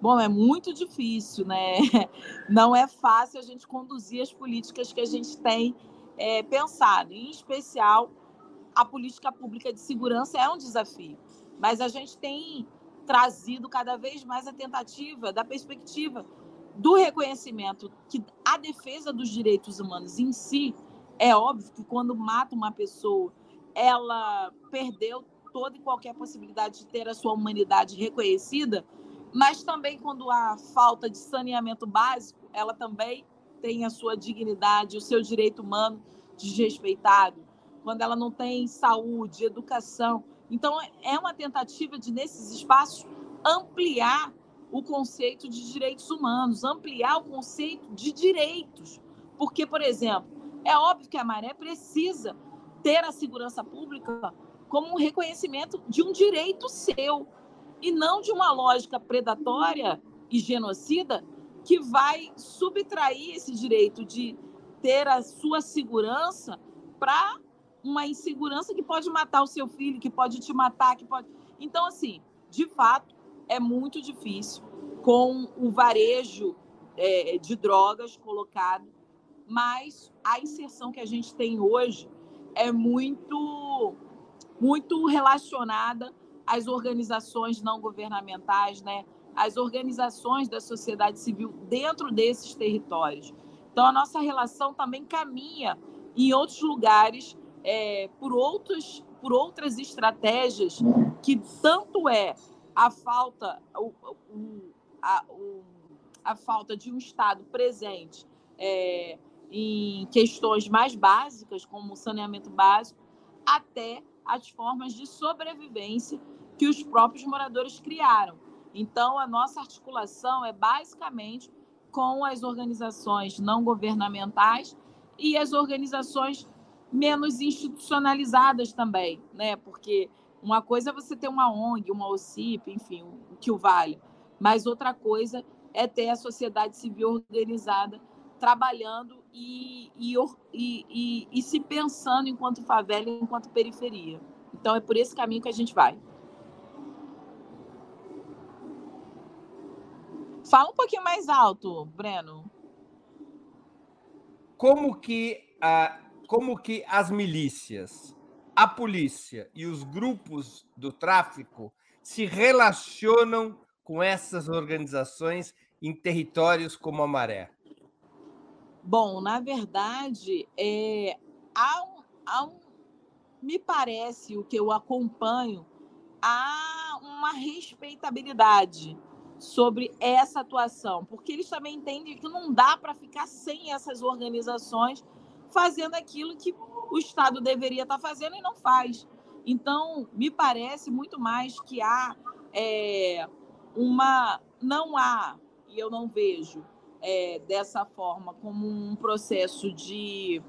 Bom, é muito difícil, né? [LAUGHS] Não é fácil a gente conduzir as políticas que a gente tem é, pensado, em especial a política pública de segurança é um desafio. Mas a gente tem trazido cada vez mais a tentativa da perspectiva do reconhecimento que a defesa dos direitos humanos em si é óbvio que quando mata uma pessoa, ela perdeu toda e qualquer possibilidade de ter a sua humanidade reconhecida, mas também quando há falta de saneamento básico, ela também tem a sua dignidade, o seu direito humano desrespeitado, quando ela não tem saúde, educação. Então, é uma tentativa de, nesses espaços, ampliar o conceito de direitos humanos, ampliar o conceito de direitos. Porque, por exemplo, é óbvio que a Maré precisa ter a segurança pública como um reconhecimento de um direito seu e não de uma lógica predatória e genocida que vai subtrair esse direito de ter a sua segurança para uma insegurança que pode matar o seu filho, que pode te matar, que pode. Então, assim, de fato, é muito difícil com o varejo é, de drogas colocado, mas a inserção que a gente tem hoje é muito, muito relacionada às organizações não governamentais, né? às organizações da sociedade civil dentro desses territórios. Então, a nossa relação também caminha em outros lugares é, por, outros, por outras estratégias que tanto é a falta, o, o, a, o, a falta de um Estado presente é, em questões mais básicas, como saneamento básico, até as formas de sobrevivência que os próprios moradores criaram. Então, a nossa articulação é basicamente com as organizações não governamentais e as organizações menos institucionalizadas também, né? Porque uma coisa é você ter uma ONG, uma OCIP, enfim, o que o vale, mas outra coisa é ter a sociedade civil organizada trabalhando e, e, e, e, se pensando enquanto favela, enquanto periferia. Então é por esse caminho que a gente vai. Fala um pouquinho mais alto, Breno. Como que, a, como que as milícias, a polícia e os grupos do tráfico se relacionam com essas organizações em territórios como a Maré? Bom, na verdade, é, há há um, me parece, o que eu acompanho, há uma respeitabilidade sobre essa atuação, porque eles também entendem que não dá para ficar sem essas organizações fazendo aquilo que o Estado deveria estar tá fazendo e não faz. Então, me parece muito mais que há é, uma. Não há, e eu não vejo, é, dessa forma, como um processo de,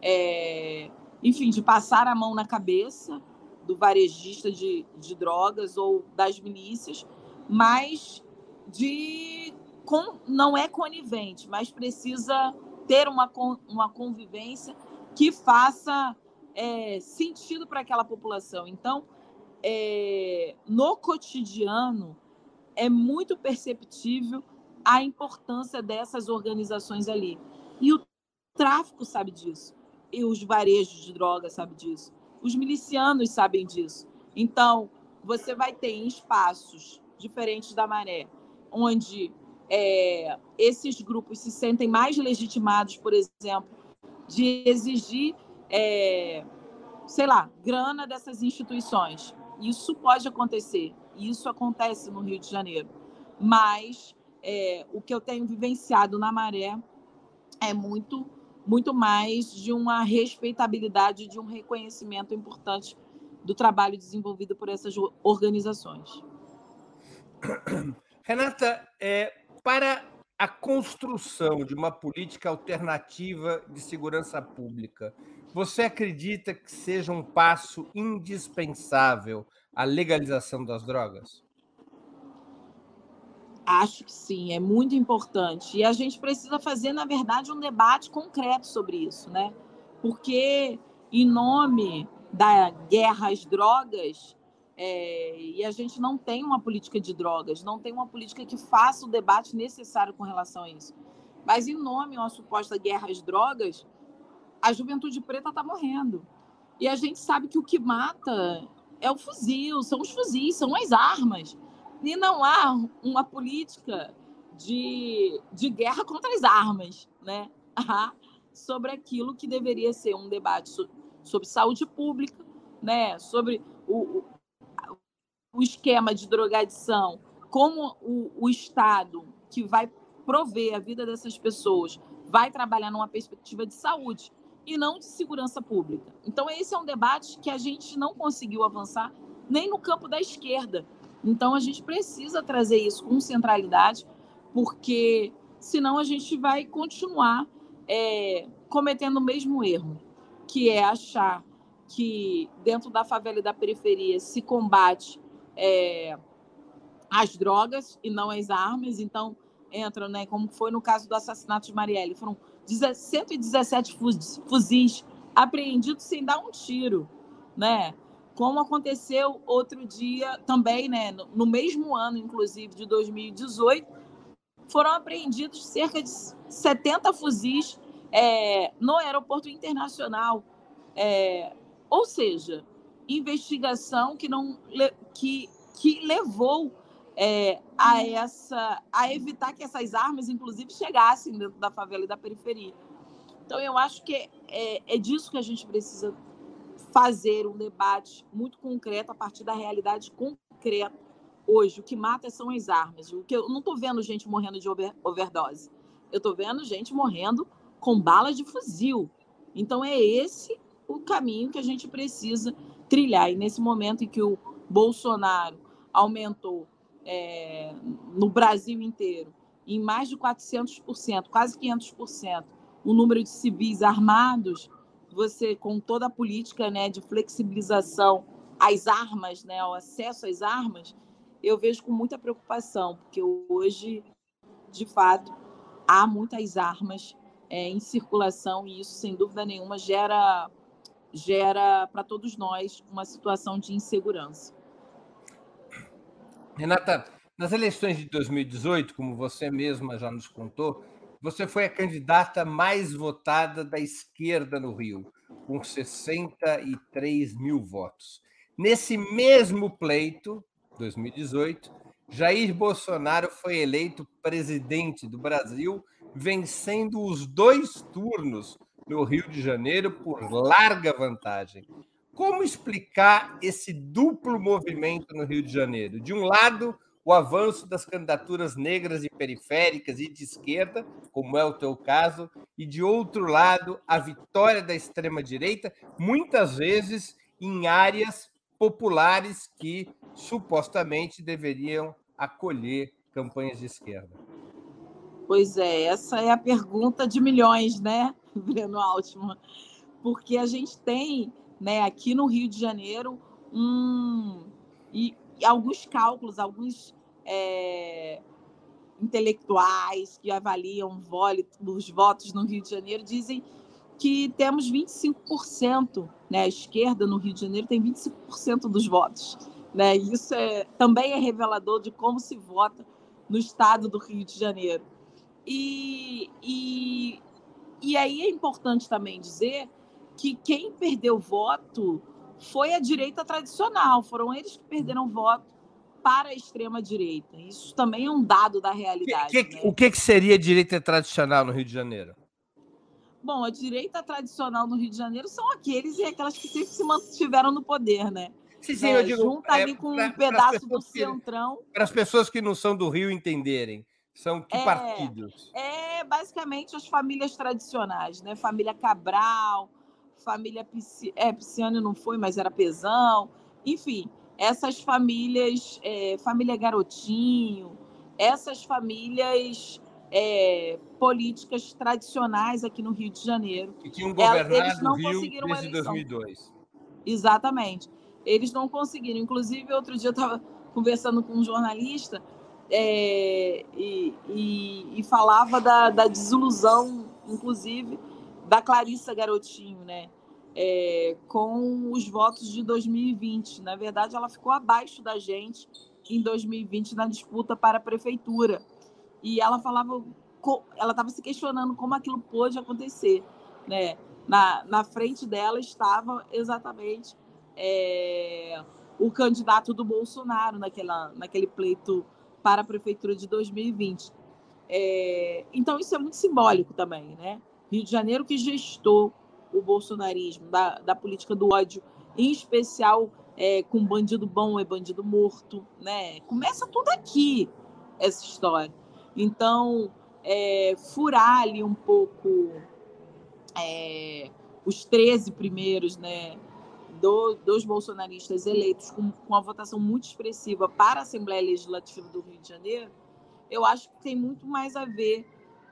é, enfim, de passar a mão na cabeça do varejista de, de drogas ou das milícias, mas de com, não é conivente, mas precisa ter uma, uma convivência que faça é, sentido para aquela população. Então, é, no cotidiano, é muito perceptível a importância dessas organizações ali. E o tráfico sabe disso. E os varejos de drogas sabem disso. Os milicianos sabem disso. Então, você vai ter espaços diferentes da maré, onde é, esses grupos se sentem mais legitimados, por exemplo, de exigir, é, sei lá, grana dessas instituições. Isso pode acontecer. Isso acontece no Rio de Janeiro. Mas é, o que eu tenho vivenciado na Maré é muito, muito mais de uma respeitabilidade, de um reconhecimento importante do trabalho desenvolvido por essas organizações. Renata, é, para a construção de uma política alternativa de segurança pública, você acredita que seja um passo indispensável a legalização das drogas? Acho que sim, é muito importante. E a gente precisa fazer, na verdade, um debate concreto sobre isso, né? Porque, em nome da guerra às drogas, é, e a gente não tem uma política de drogas, não tem uma política que faça o debate necessário com relação a isso. Mas, em nome de uma suposta guerra às drogas, a juventude preta está morrendo. E a gente sabe que o que mata é o fuzil, são os fuzis, são as armas. E não há uma política de, de guerra contra as armas, né? sobre aquilo que deveria ser um debate sobre saúde pública, né? sobre o, o esquema de drogadição, como o, o Estado que vai prover a vida dessas pessoas vai trabalhar numa perspectiva de saúde e não de segurança pública. Então, esse é um debate que a gente não conseguiu avançar nem no campo da esquerda. Então, a gente precisa trazer isso com centralidade, porque senão a gente vai continuar é, cometendo o mesmo erro, que é achar que dentro da favela e da periferia se combate é, as drogas e não as armas. Então, entram, né, como foi no caso do assassinato de Marielle, foram 117 fuzis apreendidos sem dar um tiro, né? Como aconteceu outro dia também, né, no mesmo ano, inclusive, de 2018, foram apreendidos cerca de 70 fuzis é, no aeroporto internacional. É, ou seja, investigação que não que, que levou é, a essa a evitar que essas armas, inclusive, chegassem dentro da favela e da periferia. Então, eu acho que é, é disso que a gente precisa fazer um debate muito concreto a partir da realidade concreta hoje. O que mata são as armas. O que eu não estou vendo gente morrendo de over, overdose. Eu estou vendo gente morrendo com balas de fuzil. Então, é esse o caminho que a gente precisa trilhar. E nesse momento em que o Bolsonaro aumentou é, no Brasil inteiro em mais de 400%, quase 500%, o número de civis armados, você, com toda a política né, de flexibilização às armas, né, ao acesso às armas, eu vejo com muita preocupação, porque hoje, de fato, há muitas armas é, em circulação e isso, sem dúvida nenhuma, gera, gera para todos nós uma situação de insegurança. Renata, nas eleições de 2018, como você mesma já nos contou, você foi a candidata mais votada da esquerda no Rio, com 63 mil votos. Nesse mesmo pleito, 2018, Jair Bolsonaro foi eleito presidente do Brasil, vencendo os dois turnos no Rio de Janeiro por larga vantagem. Como explicar esse duplo movimento no Rio de Janeiro? De um lado, o avanço das candidaturas negras e periféricas e de esquerda, como é o teu caso, e de outro lado, a vitória da extrema-direita, muitas vezes em áreas populares que supostamente deveriam acolher campanhas de esquerda. Pois é, essa é a pergunta de milhões, né, [LAUGHS] Breno Altman? Porque a gente tem né, aqui no Rio de Janeiro, um, e, e alguns cálculos, alguns é, intelectuais que avaliam os votos no Rio de Janeiro dizem que temos 25%, né, a esquerda no Rio de Janeiro tem 25% dos votos. Né? Isso é, também é revelador de como se vota no estado do Rio de Janeiro. E, e, e aí é importante também dizer que quem perdeu voto foi a direita tradicional, foram eles que perderam voto para a extrema-direita. Isso também é um dado da realidade. Que, que, né? O que, que seria direita tradicional no Rio de Janeiro? Bom, a direita tradicional no Rio de Janeiro são aqueles e aquelas que sempre se mantiveram no poder, né? Sim, sim, eu digo. Junta é, ali com pra, um pedaço do centrão. Para as pessoas que não são do Rio entenderem. São que é, partidos? É basicamente as famílias tradicionais, né? Família Cabral, família Pisci... é, Pisciano não foi, mas era Pesão, enfim, essas famílias, é, família Garotinho, essas famílias é, políticas tradicionais aqui no Rio de Janeiro. Que tinham governado eles não o Rio conseguiram desde 2002. Exatamente. Eles não conseguiram. Inclusive, outro dia eu estava conversando com um jornalista é, e, e, e, falava da, da desilusão, inclusive, da Clarissa Garotinho, né? É, com os votos de 2020. Na verdade, ela ficou abaixo da gente em 2020 na disputa para a prefeitura. E ela falava, ela estava se questionando como aquilo pôde acontecer, né? na, na frente dela estava exatamente é, o candidato do Bolsonaro naquela, naquele pleito para a prefeitura de 2020. É, então, isso é muito simbólico também, né? Rio de Janeiro que gestou o bolsonarismo, da, da política do ódio, em especial é, com bandido bom é bandido morto, né? Começa tudo aqui, essa história. Então, é, furar ali um pouco é, os 13 primeiros, né? Do, dos bolsonaristas eleitos com, com uma votação muito expressiva para a Assembleia Legislativa do Rio de Janeiro, eu acho que tem muito mais a ver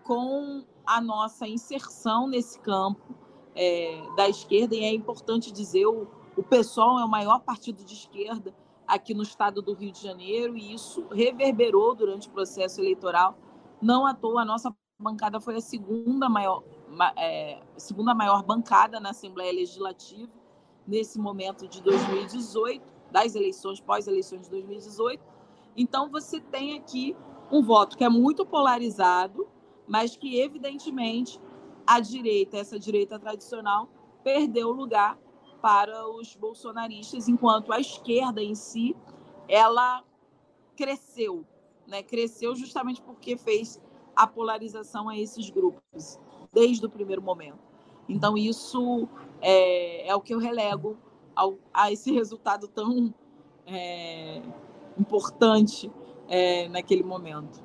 com a nossa inserção nesse campo é, da esquerda, e é importante dizer, o, o PSOL é o maior partido de esquerda aqui no estado do Rio de Janeiro, e isso reverberou durante o processo eleitoral. Não à toa, a nossa bancada foi a segunda maior, é, segunda maior bancada na Assembleia Legislativa nesse momento de 2018, das eleições, pós-eleições de 2018. Então, você tem aqui um voto que é muito polarizado, mas que, evidentemente, a direita, essa direita tradicional, perdeu lugar para os bolsonaristas, enquanto a esquerda em si, ela cresceu, né? Cresceu justamente porque fez a polarização a esses grupos desde o primeiro momento. Então isso é, é o que eu relego ao, a esse resultado tão é, importante é, naquele momento.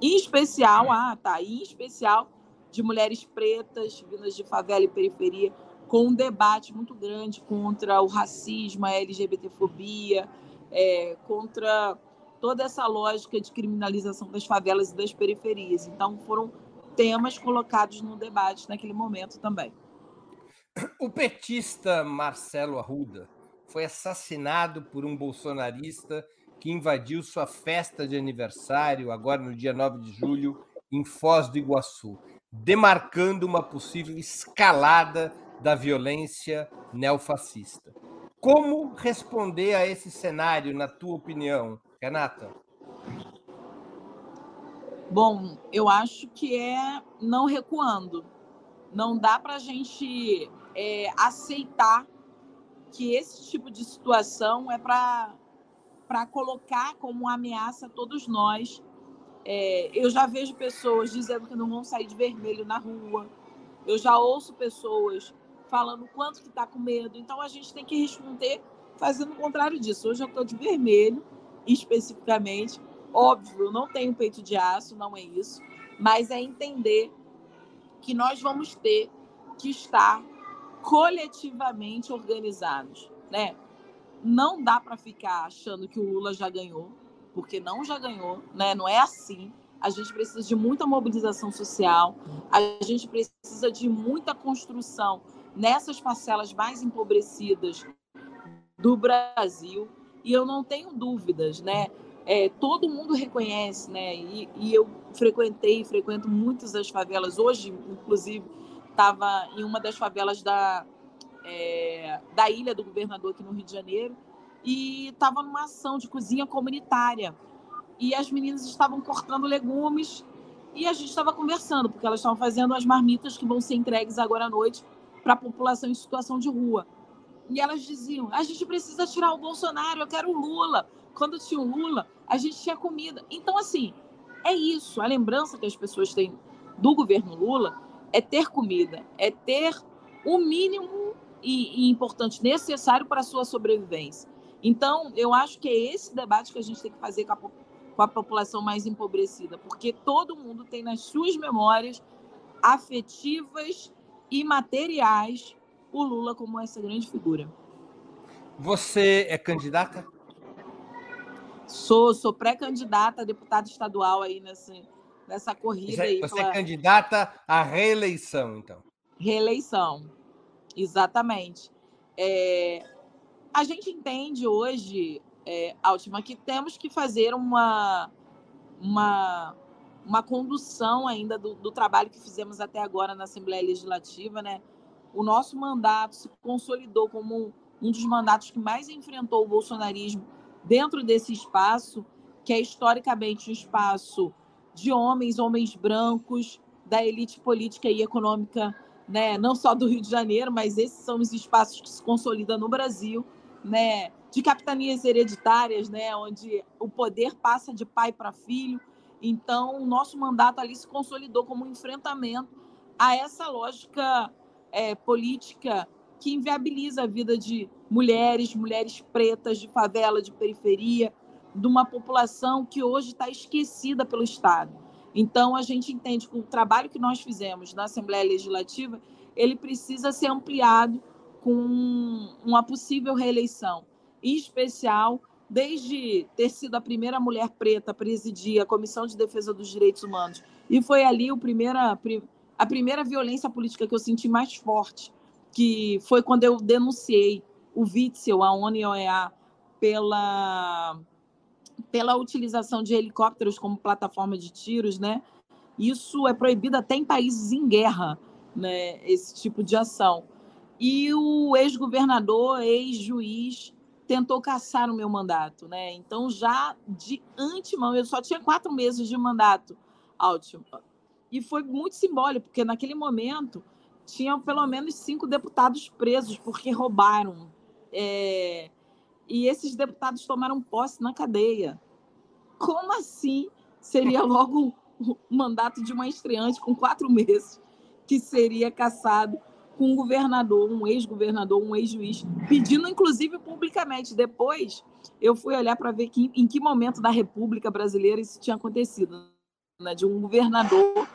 Em especial, ah, tá, em especial de mulheres pretas vindas de favela e periferia, com um debate muito grande contra o racismo, a LGBTfobia, é, contra toda essa lógica de criminalização das favelas e das periferias. Então, foram temas colocados no debate naquele momento também. O petista Marcelo Arruda foi assassinado por um bolsonarista que invadiu sua festa de aniversário, agora no dia 9 de julho, em Foz do Iguaçu, demarcando uma possível escalada da violência neofascista. Como responder a esse cenário, na tua opinião, Renata? Bom, eu acho que é não recuando. Não dá para a gente é, aceitar que esse tipo de situação é para colocar como ameaça todos nós. É, eu já vejo pessoas dizendo que não vão sair de vermelho na rua. Eu já ouço pessoas falando quanto que está com medo. Então a gente tem que responder fazendo o contrário disso. Hoje eu estou de vermelho, especificamente. Óbvio, não tenho peito de aço, não é isso. Mas é entender que nós vamos ter que estar coletivamente organizados, né? Não dá para ficar achando que o Lula já ganhou, porque não já ganhou, né? Não é assim. A gente precisa de muita mobilização social, a gente precisa de muita construção nessas parcelas mais empobrecidas do Brasil. E eu não tenho dúvidas, né? É, todo mundo reconhece, né? E, e eu frequentei, frequento muitas das favelas. Hoje, inclusive, estava em uma das favelas da, é, da Ilha do Governador, aqui no Rio de Janeiro, e estava numa ação de cozinha comunitária. E as meninas estavam cortando legumes e a gente estava conversando, porque elas estavam fazendo as marmitas que vão ser entregues agora à noite para a população em situação de rua. E elas diziam: a gente precisa tirar o Bolsonaro, eu quero o Lula. Quando tinha o Lula, a gente tinha comida. Então, assim, é isso. A lembrança que as pessoas têm do governo Lula é ter comida, é ter o mínimo e, e importante necessário para a sua sobrevivência. Então, eu acho que é esse debate que a gente tem que fazer com a, com a população mais empobrecida, porque todo mundo tem nas suas memórias afetivas e materiais o Lula como essa grande figura. Você é candidata? Sou, sou pré-candidata a deputada estadual aí nessa, nessa corrida. Você, aí você é candidata à reeleição, então? Reeleição, exatamente. É, a gente entende hoje, é, Altima, que temos que fazer uma, uma, uma condução ainda do, do trabalho que fizemos até agora na Assembleia Legislativa, né? O nosso mandato se consolidou como um, um dos mandatos que mais enfrentou o bolsonarismo dentro desse espaço, que é historicamente um espaço de homens, homens brancos, da elite política e econômica né, não só do Rio de Janeiro, mas esses são os espaços que se consolidam no Brasil, né, de capitanias hereditárias, né, onde o poder passa de pai para filho. Então, o nosso mandato ali se consolidou como um enfrentamento a essa lógica é, política que inviabiliza a vida de mulheres, mulheres pretas de favela, de periferia, de uma população que hoje está esquecida pelo Estado. Então, a gente entende que o trabalho que nós fizemos na Assembleia Legislativa, ele precisa ser ampliado com uma possível reeleição, em especial desde ter sido a primeira mulher preta a presidir a Comissão de Defesa dos Direitos Humanos. E foi ali o primeira, a primeira violência política que eu senti mais forte, que foi quando eu denunciei o Witzel, a ONU e a OEA, pela pela utilização de helicópteros como plataforma de tiros, né? Isso é proibido até em países em guerra, né? Esse tipo de ação. E o ex-governador, ex-juiz, tentou caçar o meu mandato, né? Então, já de antemão, eu só tinha quatro meses de mandato, Altimo. E foi muito simbólico, porque naquele momento tinham pelo menos cinco deputados presos porque roubaram. É, e esses deputados tomaram posse na cadeia. Como assim seria logo o mandato de uma estreante com quatro meses que seria caçado com um governador, um ex-governador, um ex-juiz, pedindo inclusive publicamente. Depois eu fui olhar para ver que, em que momento da República Brasileira isso tinha acontecido, né? de um governador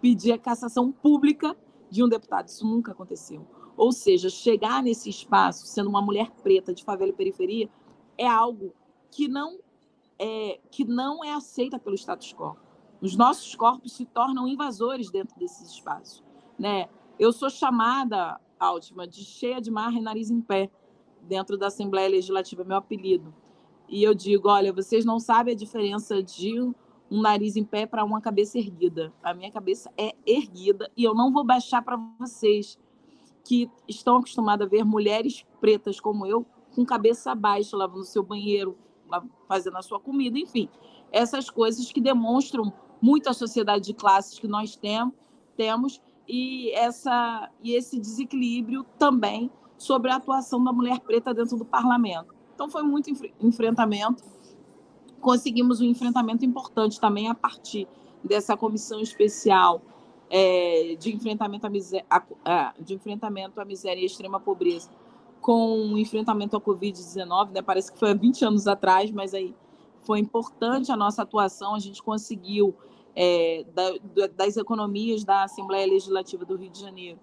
pedir a cassação pública de um deputado. Isso nunca aconteceu. Ou seja, chegar nesse espaço, sendo uma mulher preta de favela e periferia, é algo que não é, que não é aceita pelo status quo. Os nossos corpos se tornam invasores dentro desses espaços. Né? Eu sou chamada, Altima, de cheia de marra e nariz em pé, dentro da Assembleia Legislativa, meu apelido. E eu digo: olha, vocês não sabem a diferença de um nariz em pé para uma cabeça erguida. A minha cabeça é erguida e eu não vou baixar para vocês que estão acostumados a ver mulheres pretas como eu, com cabeça baixa, lavando seu banheiro, fazendo a sua comida, enfim. Essas coisas que demonstram muito a sociedade de classes que nós tem, temos e, essa, e esse desequilíbrio também sobre a atuação da mulher preta dentro do parlamento. Então, foi muito enfrentamento. Conseguimos um enfrentamento importante também a partir dessa comissão especial é, de, enfrentamento à miséria, de enfrentamento à miséria e extrema pobreza com o enfrentamento à Covid-19, né? parece que foi há 20 anos atrás, mas aí foi importante a nossa atuação, a gente conseguiu, é, da, das economias da Assembleia Legislativa do Rio de Janeiro,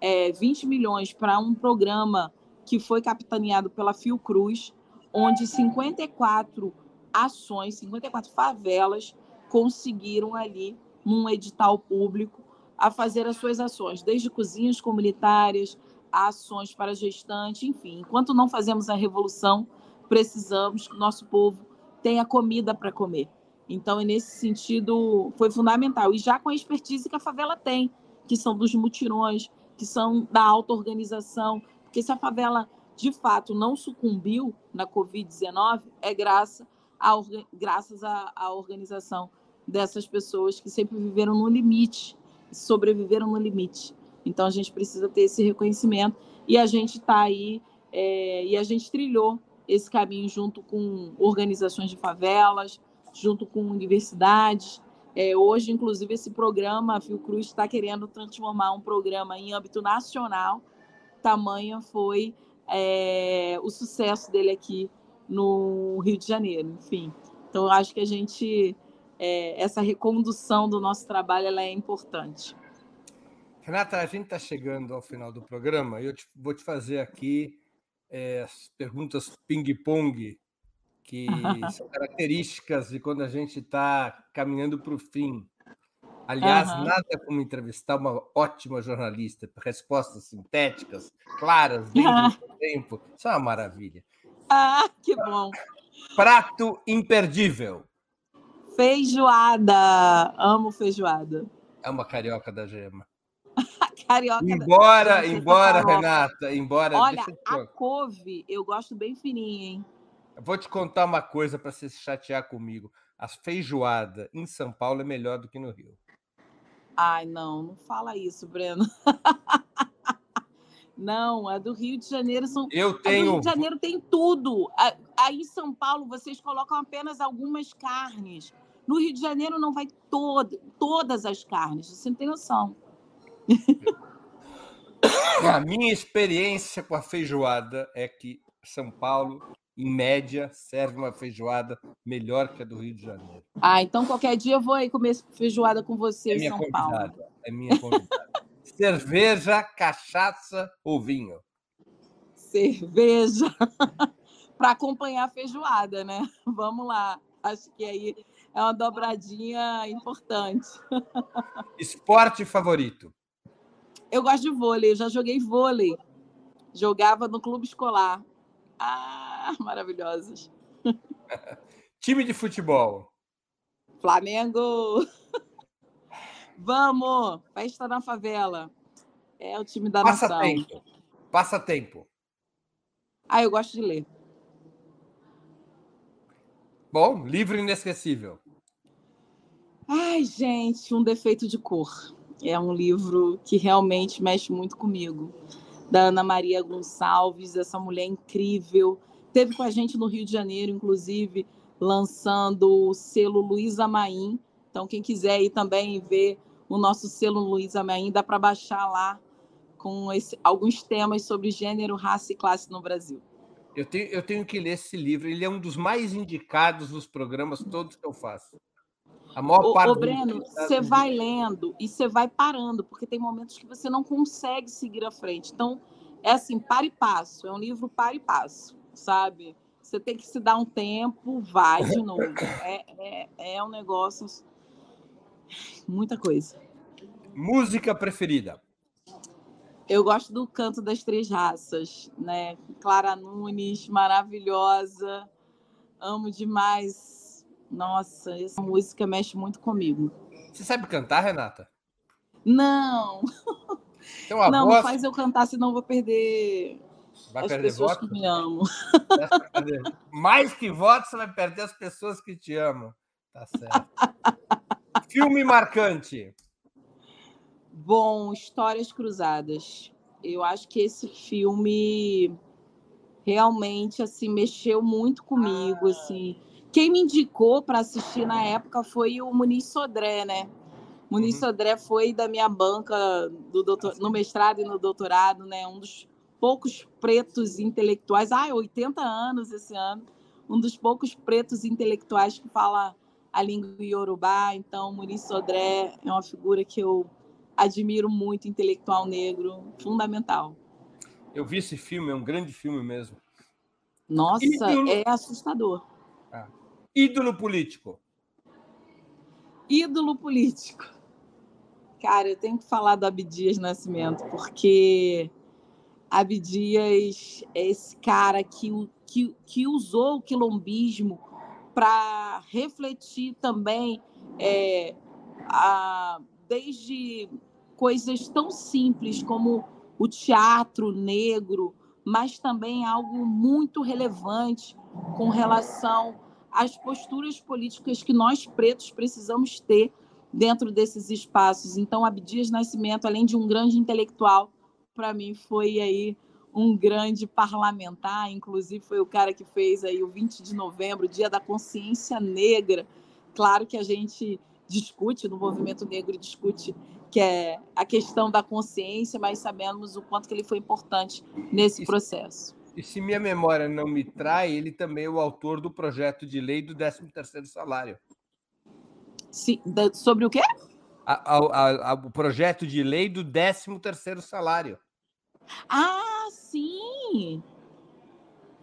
é, 20 milhões para um programa que foi capitaneado pela Fiocruz, onde 54 ações, 54 favelas conseguiram ali, num edital público, a fazer as suas ações, desde cozinhas comunitárias, ações para gestante, enfim. Enquanto não fazemos a revolução, precisamos que o nosso povo tenha comida para comer. Então, nesse sentido, foi fundamental. E já com a expertise que a favela tem, que são dos mutirões, que são da auto-organização, porque se a favela de fato não sucumbiu na Covid-19, é graça a, graças à organização dessas pessoas que sempre viveram no limite sobreviveram no limite. Então a gente precisa ter esse reconhecimento e a gente está aí é, e a gente trilhou esse caminho junto com organizações de favelas, junto com universidades. É, hoje, inclusive, esse programa, a Fiocruz está querendo transformar um programa em âmbito nacional. Tamanha foi é, o sucesso dele aqui no Rio de Janeiro. Enfim, então acho que a gente é, essa recondução do nosso trabalho ela é importante. Renata, a gente está chegando ao final do programa e eu te, vou te fazer aqui é, as perguntas ping-pong, que [LAUGHS] são características de quando a gente está caminhando para o fim. Aliás, uhum. nada como entrevistar uma ótima jornalista, respostas sintéticas, claras, dentro do [LAUGHS] tempo. Isso é uma maravilha. Ah, que bom. Prato imperdível. Feijoada. Amo feijoada. É uma carioca da gema. [LAUGHS] carioca embora, da... embora, Renata, embora. Olha, a couve eu gosto bem fininha, hein? vou te contar uma coisa para você se chatear comigo. A feijoada em São Paulo é melhor do que no Rio. Ai, não, não fala isso, Breno. [LAUGHS] não, a do Rio de Janeiro são. Eu tenho. A do Rio de Janeiro tem tudo. Aí em São Paulo vocês colocam apenas algumas carnes. No Rio de Janeiro não vai todo, todas as carnes. Você não tem noção. A minha experiência com a feijoada é que São Paulo em média, serve uma feijoada melhor que a do Rio de Janeiro. Ah, então qualquer dia eu vou aí comer feijoada com você é em São Paulo. É minha convidada. [LAUGHS] Cerveja, cachaça ou vinho? Cerveja. [LAUGHS] Para acompanhar a feijoada, né? Vamos lá. Acho que aí é uma dobradinha importante. [LAUGHS] Esporte favorito? Eu gosto de vôlei, eu já joguei vôlei. Jogava no clube escolar. Ah, maravilhosos. [LAUGHS] Time de futebol. Flamengo. Vamos, festa na favela. É o time da Passa nação. Tempo. Passa tempo. Ah, eu gosto de ler. Bom, livro inesquecível. Ai, gente, um defeito de cor. É um livro que realmente mexe muito comigo da Ana Maria Gonçalves, essa mulher incrível. Teve com a gente no Rio de Janeiro, inclusive, lançando o selo Luísa Maim. Então, quem quiser aí também ver o nosso selo Luísa Maim, dá para baixar lá com esse, alguns temas sobre gênero, raça e classe no Brasil. Eu tenho, eu tenho que ler esse livro. Ele é um dos mais indicados nos programas todos que eu faço. A maior parte. Ô, Breno, você vai lendo e você vai parando, porque tem momentos que você não consegue seguir à frente. Então, é assim, para e passo. É um livro para e passo, sabe? Você tem que se dar um tempo, vai de novo. É, é, é um negócio. Muita coisa. Música preferida? Eu gosto do Canto das Três Raças, né? Clara Nunes, maravilhosa. Amo demais nossa, essa música mexe muito comigo. Você sabe cantar, Renata? Não. Então, não, voz... não faz eu cantar, senão eu vou perder vai as perder pessoas voto? que me amam. Mais que votos, você vai perder as pessoas que te amam. Tá certo. Filme marcante. Bom, Histórias Cruzadas. Eu acho que esse filme realmente assim mexeu muito comigo, ah. assim quem me indicou para assistir na época foi o Muniz Sodré, né? Muniz uhum. Sodré foi da minha banca do doutor, no mestrado e no doutorado, né? Um dos poucos pretos intelectuais, ah, 80 anos esse ano, um dos poucos pretos intelectuais que fala a língua iorubá. Então, Muniz Sodré é uma figura que eu admiro muito, intelectual negro, fundamental. Eu vi esse filme, é um grande filme mesmo. Nossa, é assustador. Ah. Ídolo político. Ídolo político. Cara, eu tenho que falar do Abdias Nascimento, porque Abdias é esse cara que, que, que usou o quilombismo para refletir também é, a, desde coisas tão simples como o teatro negro, mas também algo muito relevante com relação às posturas políticas que nós pretos precisamos ter dentro desses espaços. Então, Abdias Nascimento, além de um grande intelectual, para mim foi aí um grande parlamentar, inclusive foi o cara que fez aí o 20 de novembro, Dia da Consciência Negra. Claro que a gente discute no movimento negro discute que é a questão da consciência, mas sabemos o quanto que ele foi importante nesse processo. E se minha memória não me trai, ele também é o autor do projeto de lei do 13º salário. Sim, sobre o quê? A, a, a, o projeto de lei do 13º salário. Ah, sim!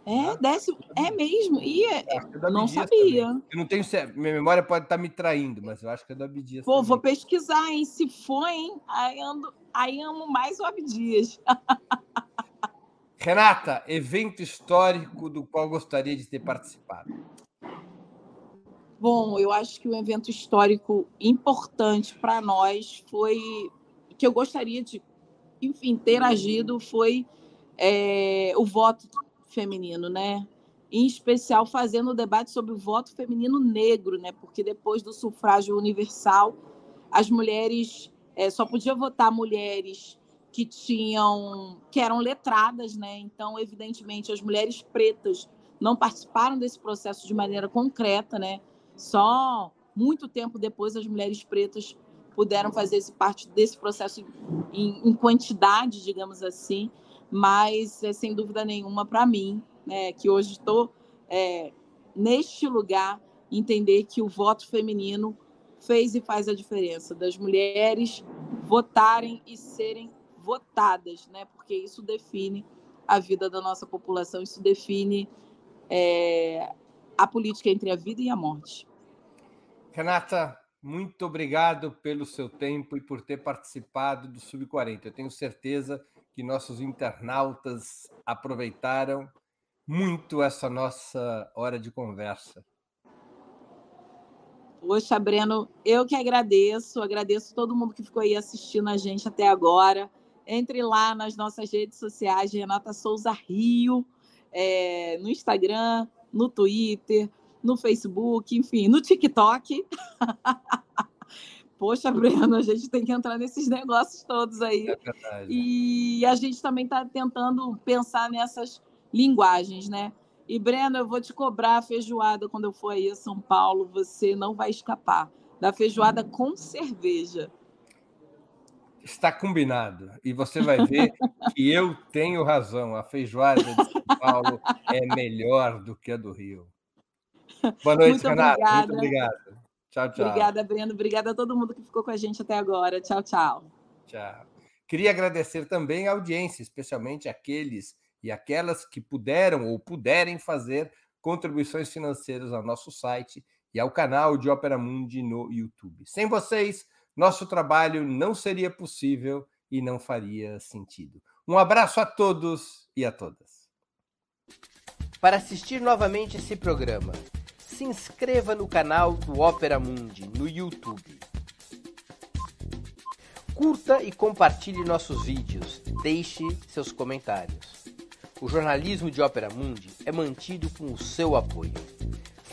É, ah. décimo, é mesmo. E é, é não sabia. Também. Eu não tenho. Minha memória pode estar me traindo, mas eu acho que é do Abdias. Pô, também. vou pesquisar, hein? Se for, hein? Aí, ando, aí amo mais o Abdias. [LAUGHS] Renata, evento histórico do qual gostaria de ter participado? Bom, eu acho que um evento histórico importante para nós foi que eu gostaria de, enfim, ter agido foi é, o voto feminino, né? Em especial fazendo o debate sobre o voto feminino negro, né? Porque depois do sufrágio universal, as mulheres é, só podia votar mulheres que tinham que eram letradas, né? Então, evidentemente, as mulheres pretas não participaram desse processo de maneira concreta, né? Só muito tempo depois as mulheres pretas puderam fazer esse, parte desse processo em, em quantidade, digamos assim, mas é, sem dúvida nenhuma para mim, né, que hoje estou é, neste lugar, entender que o voto feminino fez e faz a diferença das mulheres votarem e serem votadas, né? Porque isso define a vida da nossa população, isso define é, a política entre a vida e a morte. Renata, muito obrigado pelo seu tempo e por ter participado do Sub-40. Eu tenho certeza que nossos internautas aproveitaram muito essa nossa hora de conversa. Poxa, Breno, eu que agradeço, agradeço todo mundo que ficou aí assistindo a gente até agora. Entre lá nas nossas redes sociais, Renata Souza Rio, é, no Instagram, no Twitter, no Facebook, enfim, no TikTok. [LAUGHS] Poxa, Breno, a gente tem que entrar nesses negócios todos aí. É e a gente também está tentando pensar nessas linguagens, né? E, Breno, eu vou te cobrar a feijoada quando eu for aí a São Paulo. Você não vai escapar da feijoada com cerveja. Está combinado. E você vai ver que eu tenho razão. A feijoada de São Paulo é melhor do que a do Rio. Boa noite, Muito Renato. Obrigada. Muito obrigado. Tchau, tchau. Obrigada, Breno. Obrigada a todo mundo que ficou com a gente até agora. Tchau, tchau. Tchau. Queria agradecer também a audiência, especialmente aqueles e aquelas que puderam ou puderem fazer contribuições financeiras ao nosso site e ao canal de Opera Mundi no YouTube. Sem vocês, nosso trabalho não seria possível e não faria sentido. Um abraço a todos e a todas. Para assistir novamente esse programa, se inscreva no canal do Opera Mundi no YouTube. Curta e compartilhe nossos vídeos. Deixe seus comentários. O jornalismo de Opera Mundi é mantido com o seu apoio.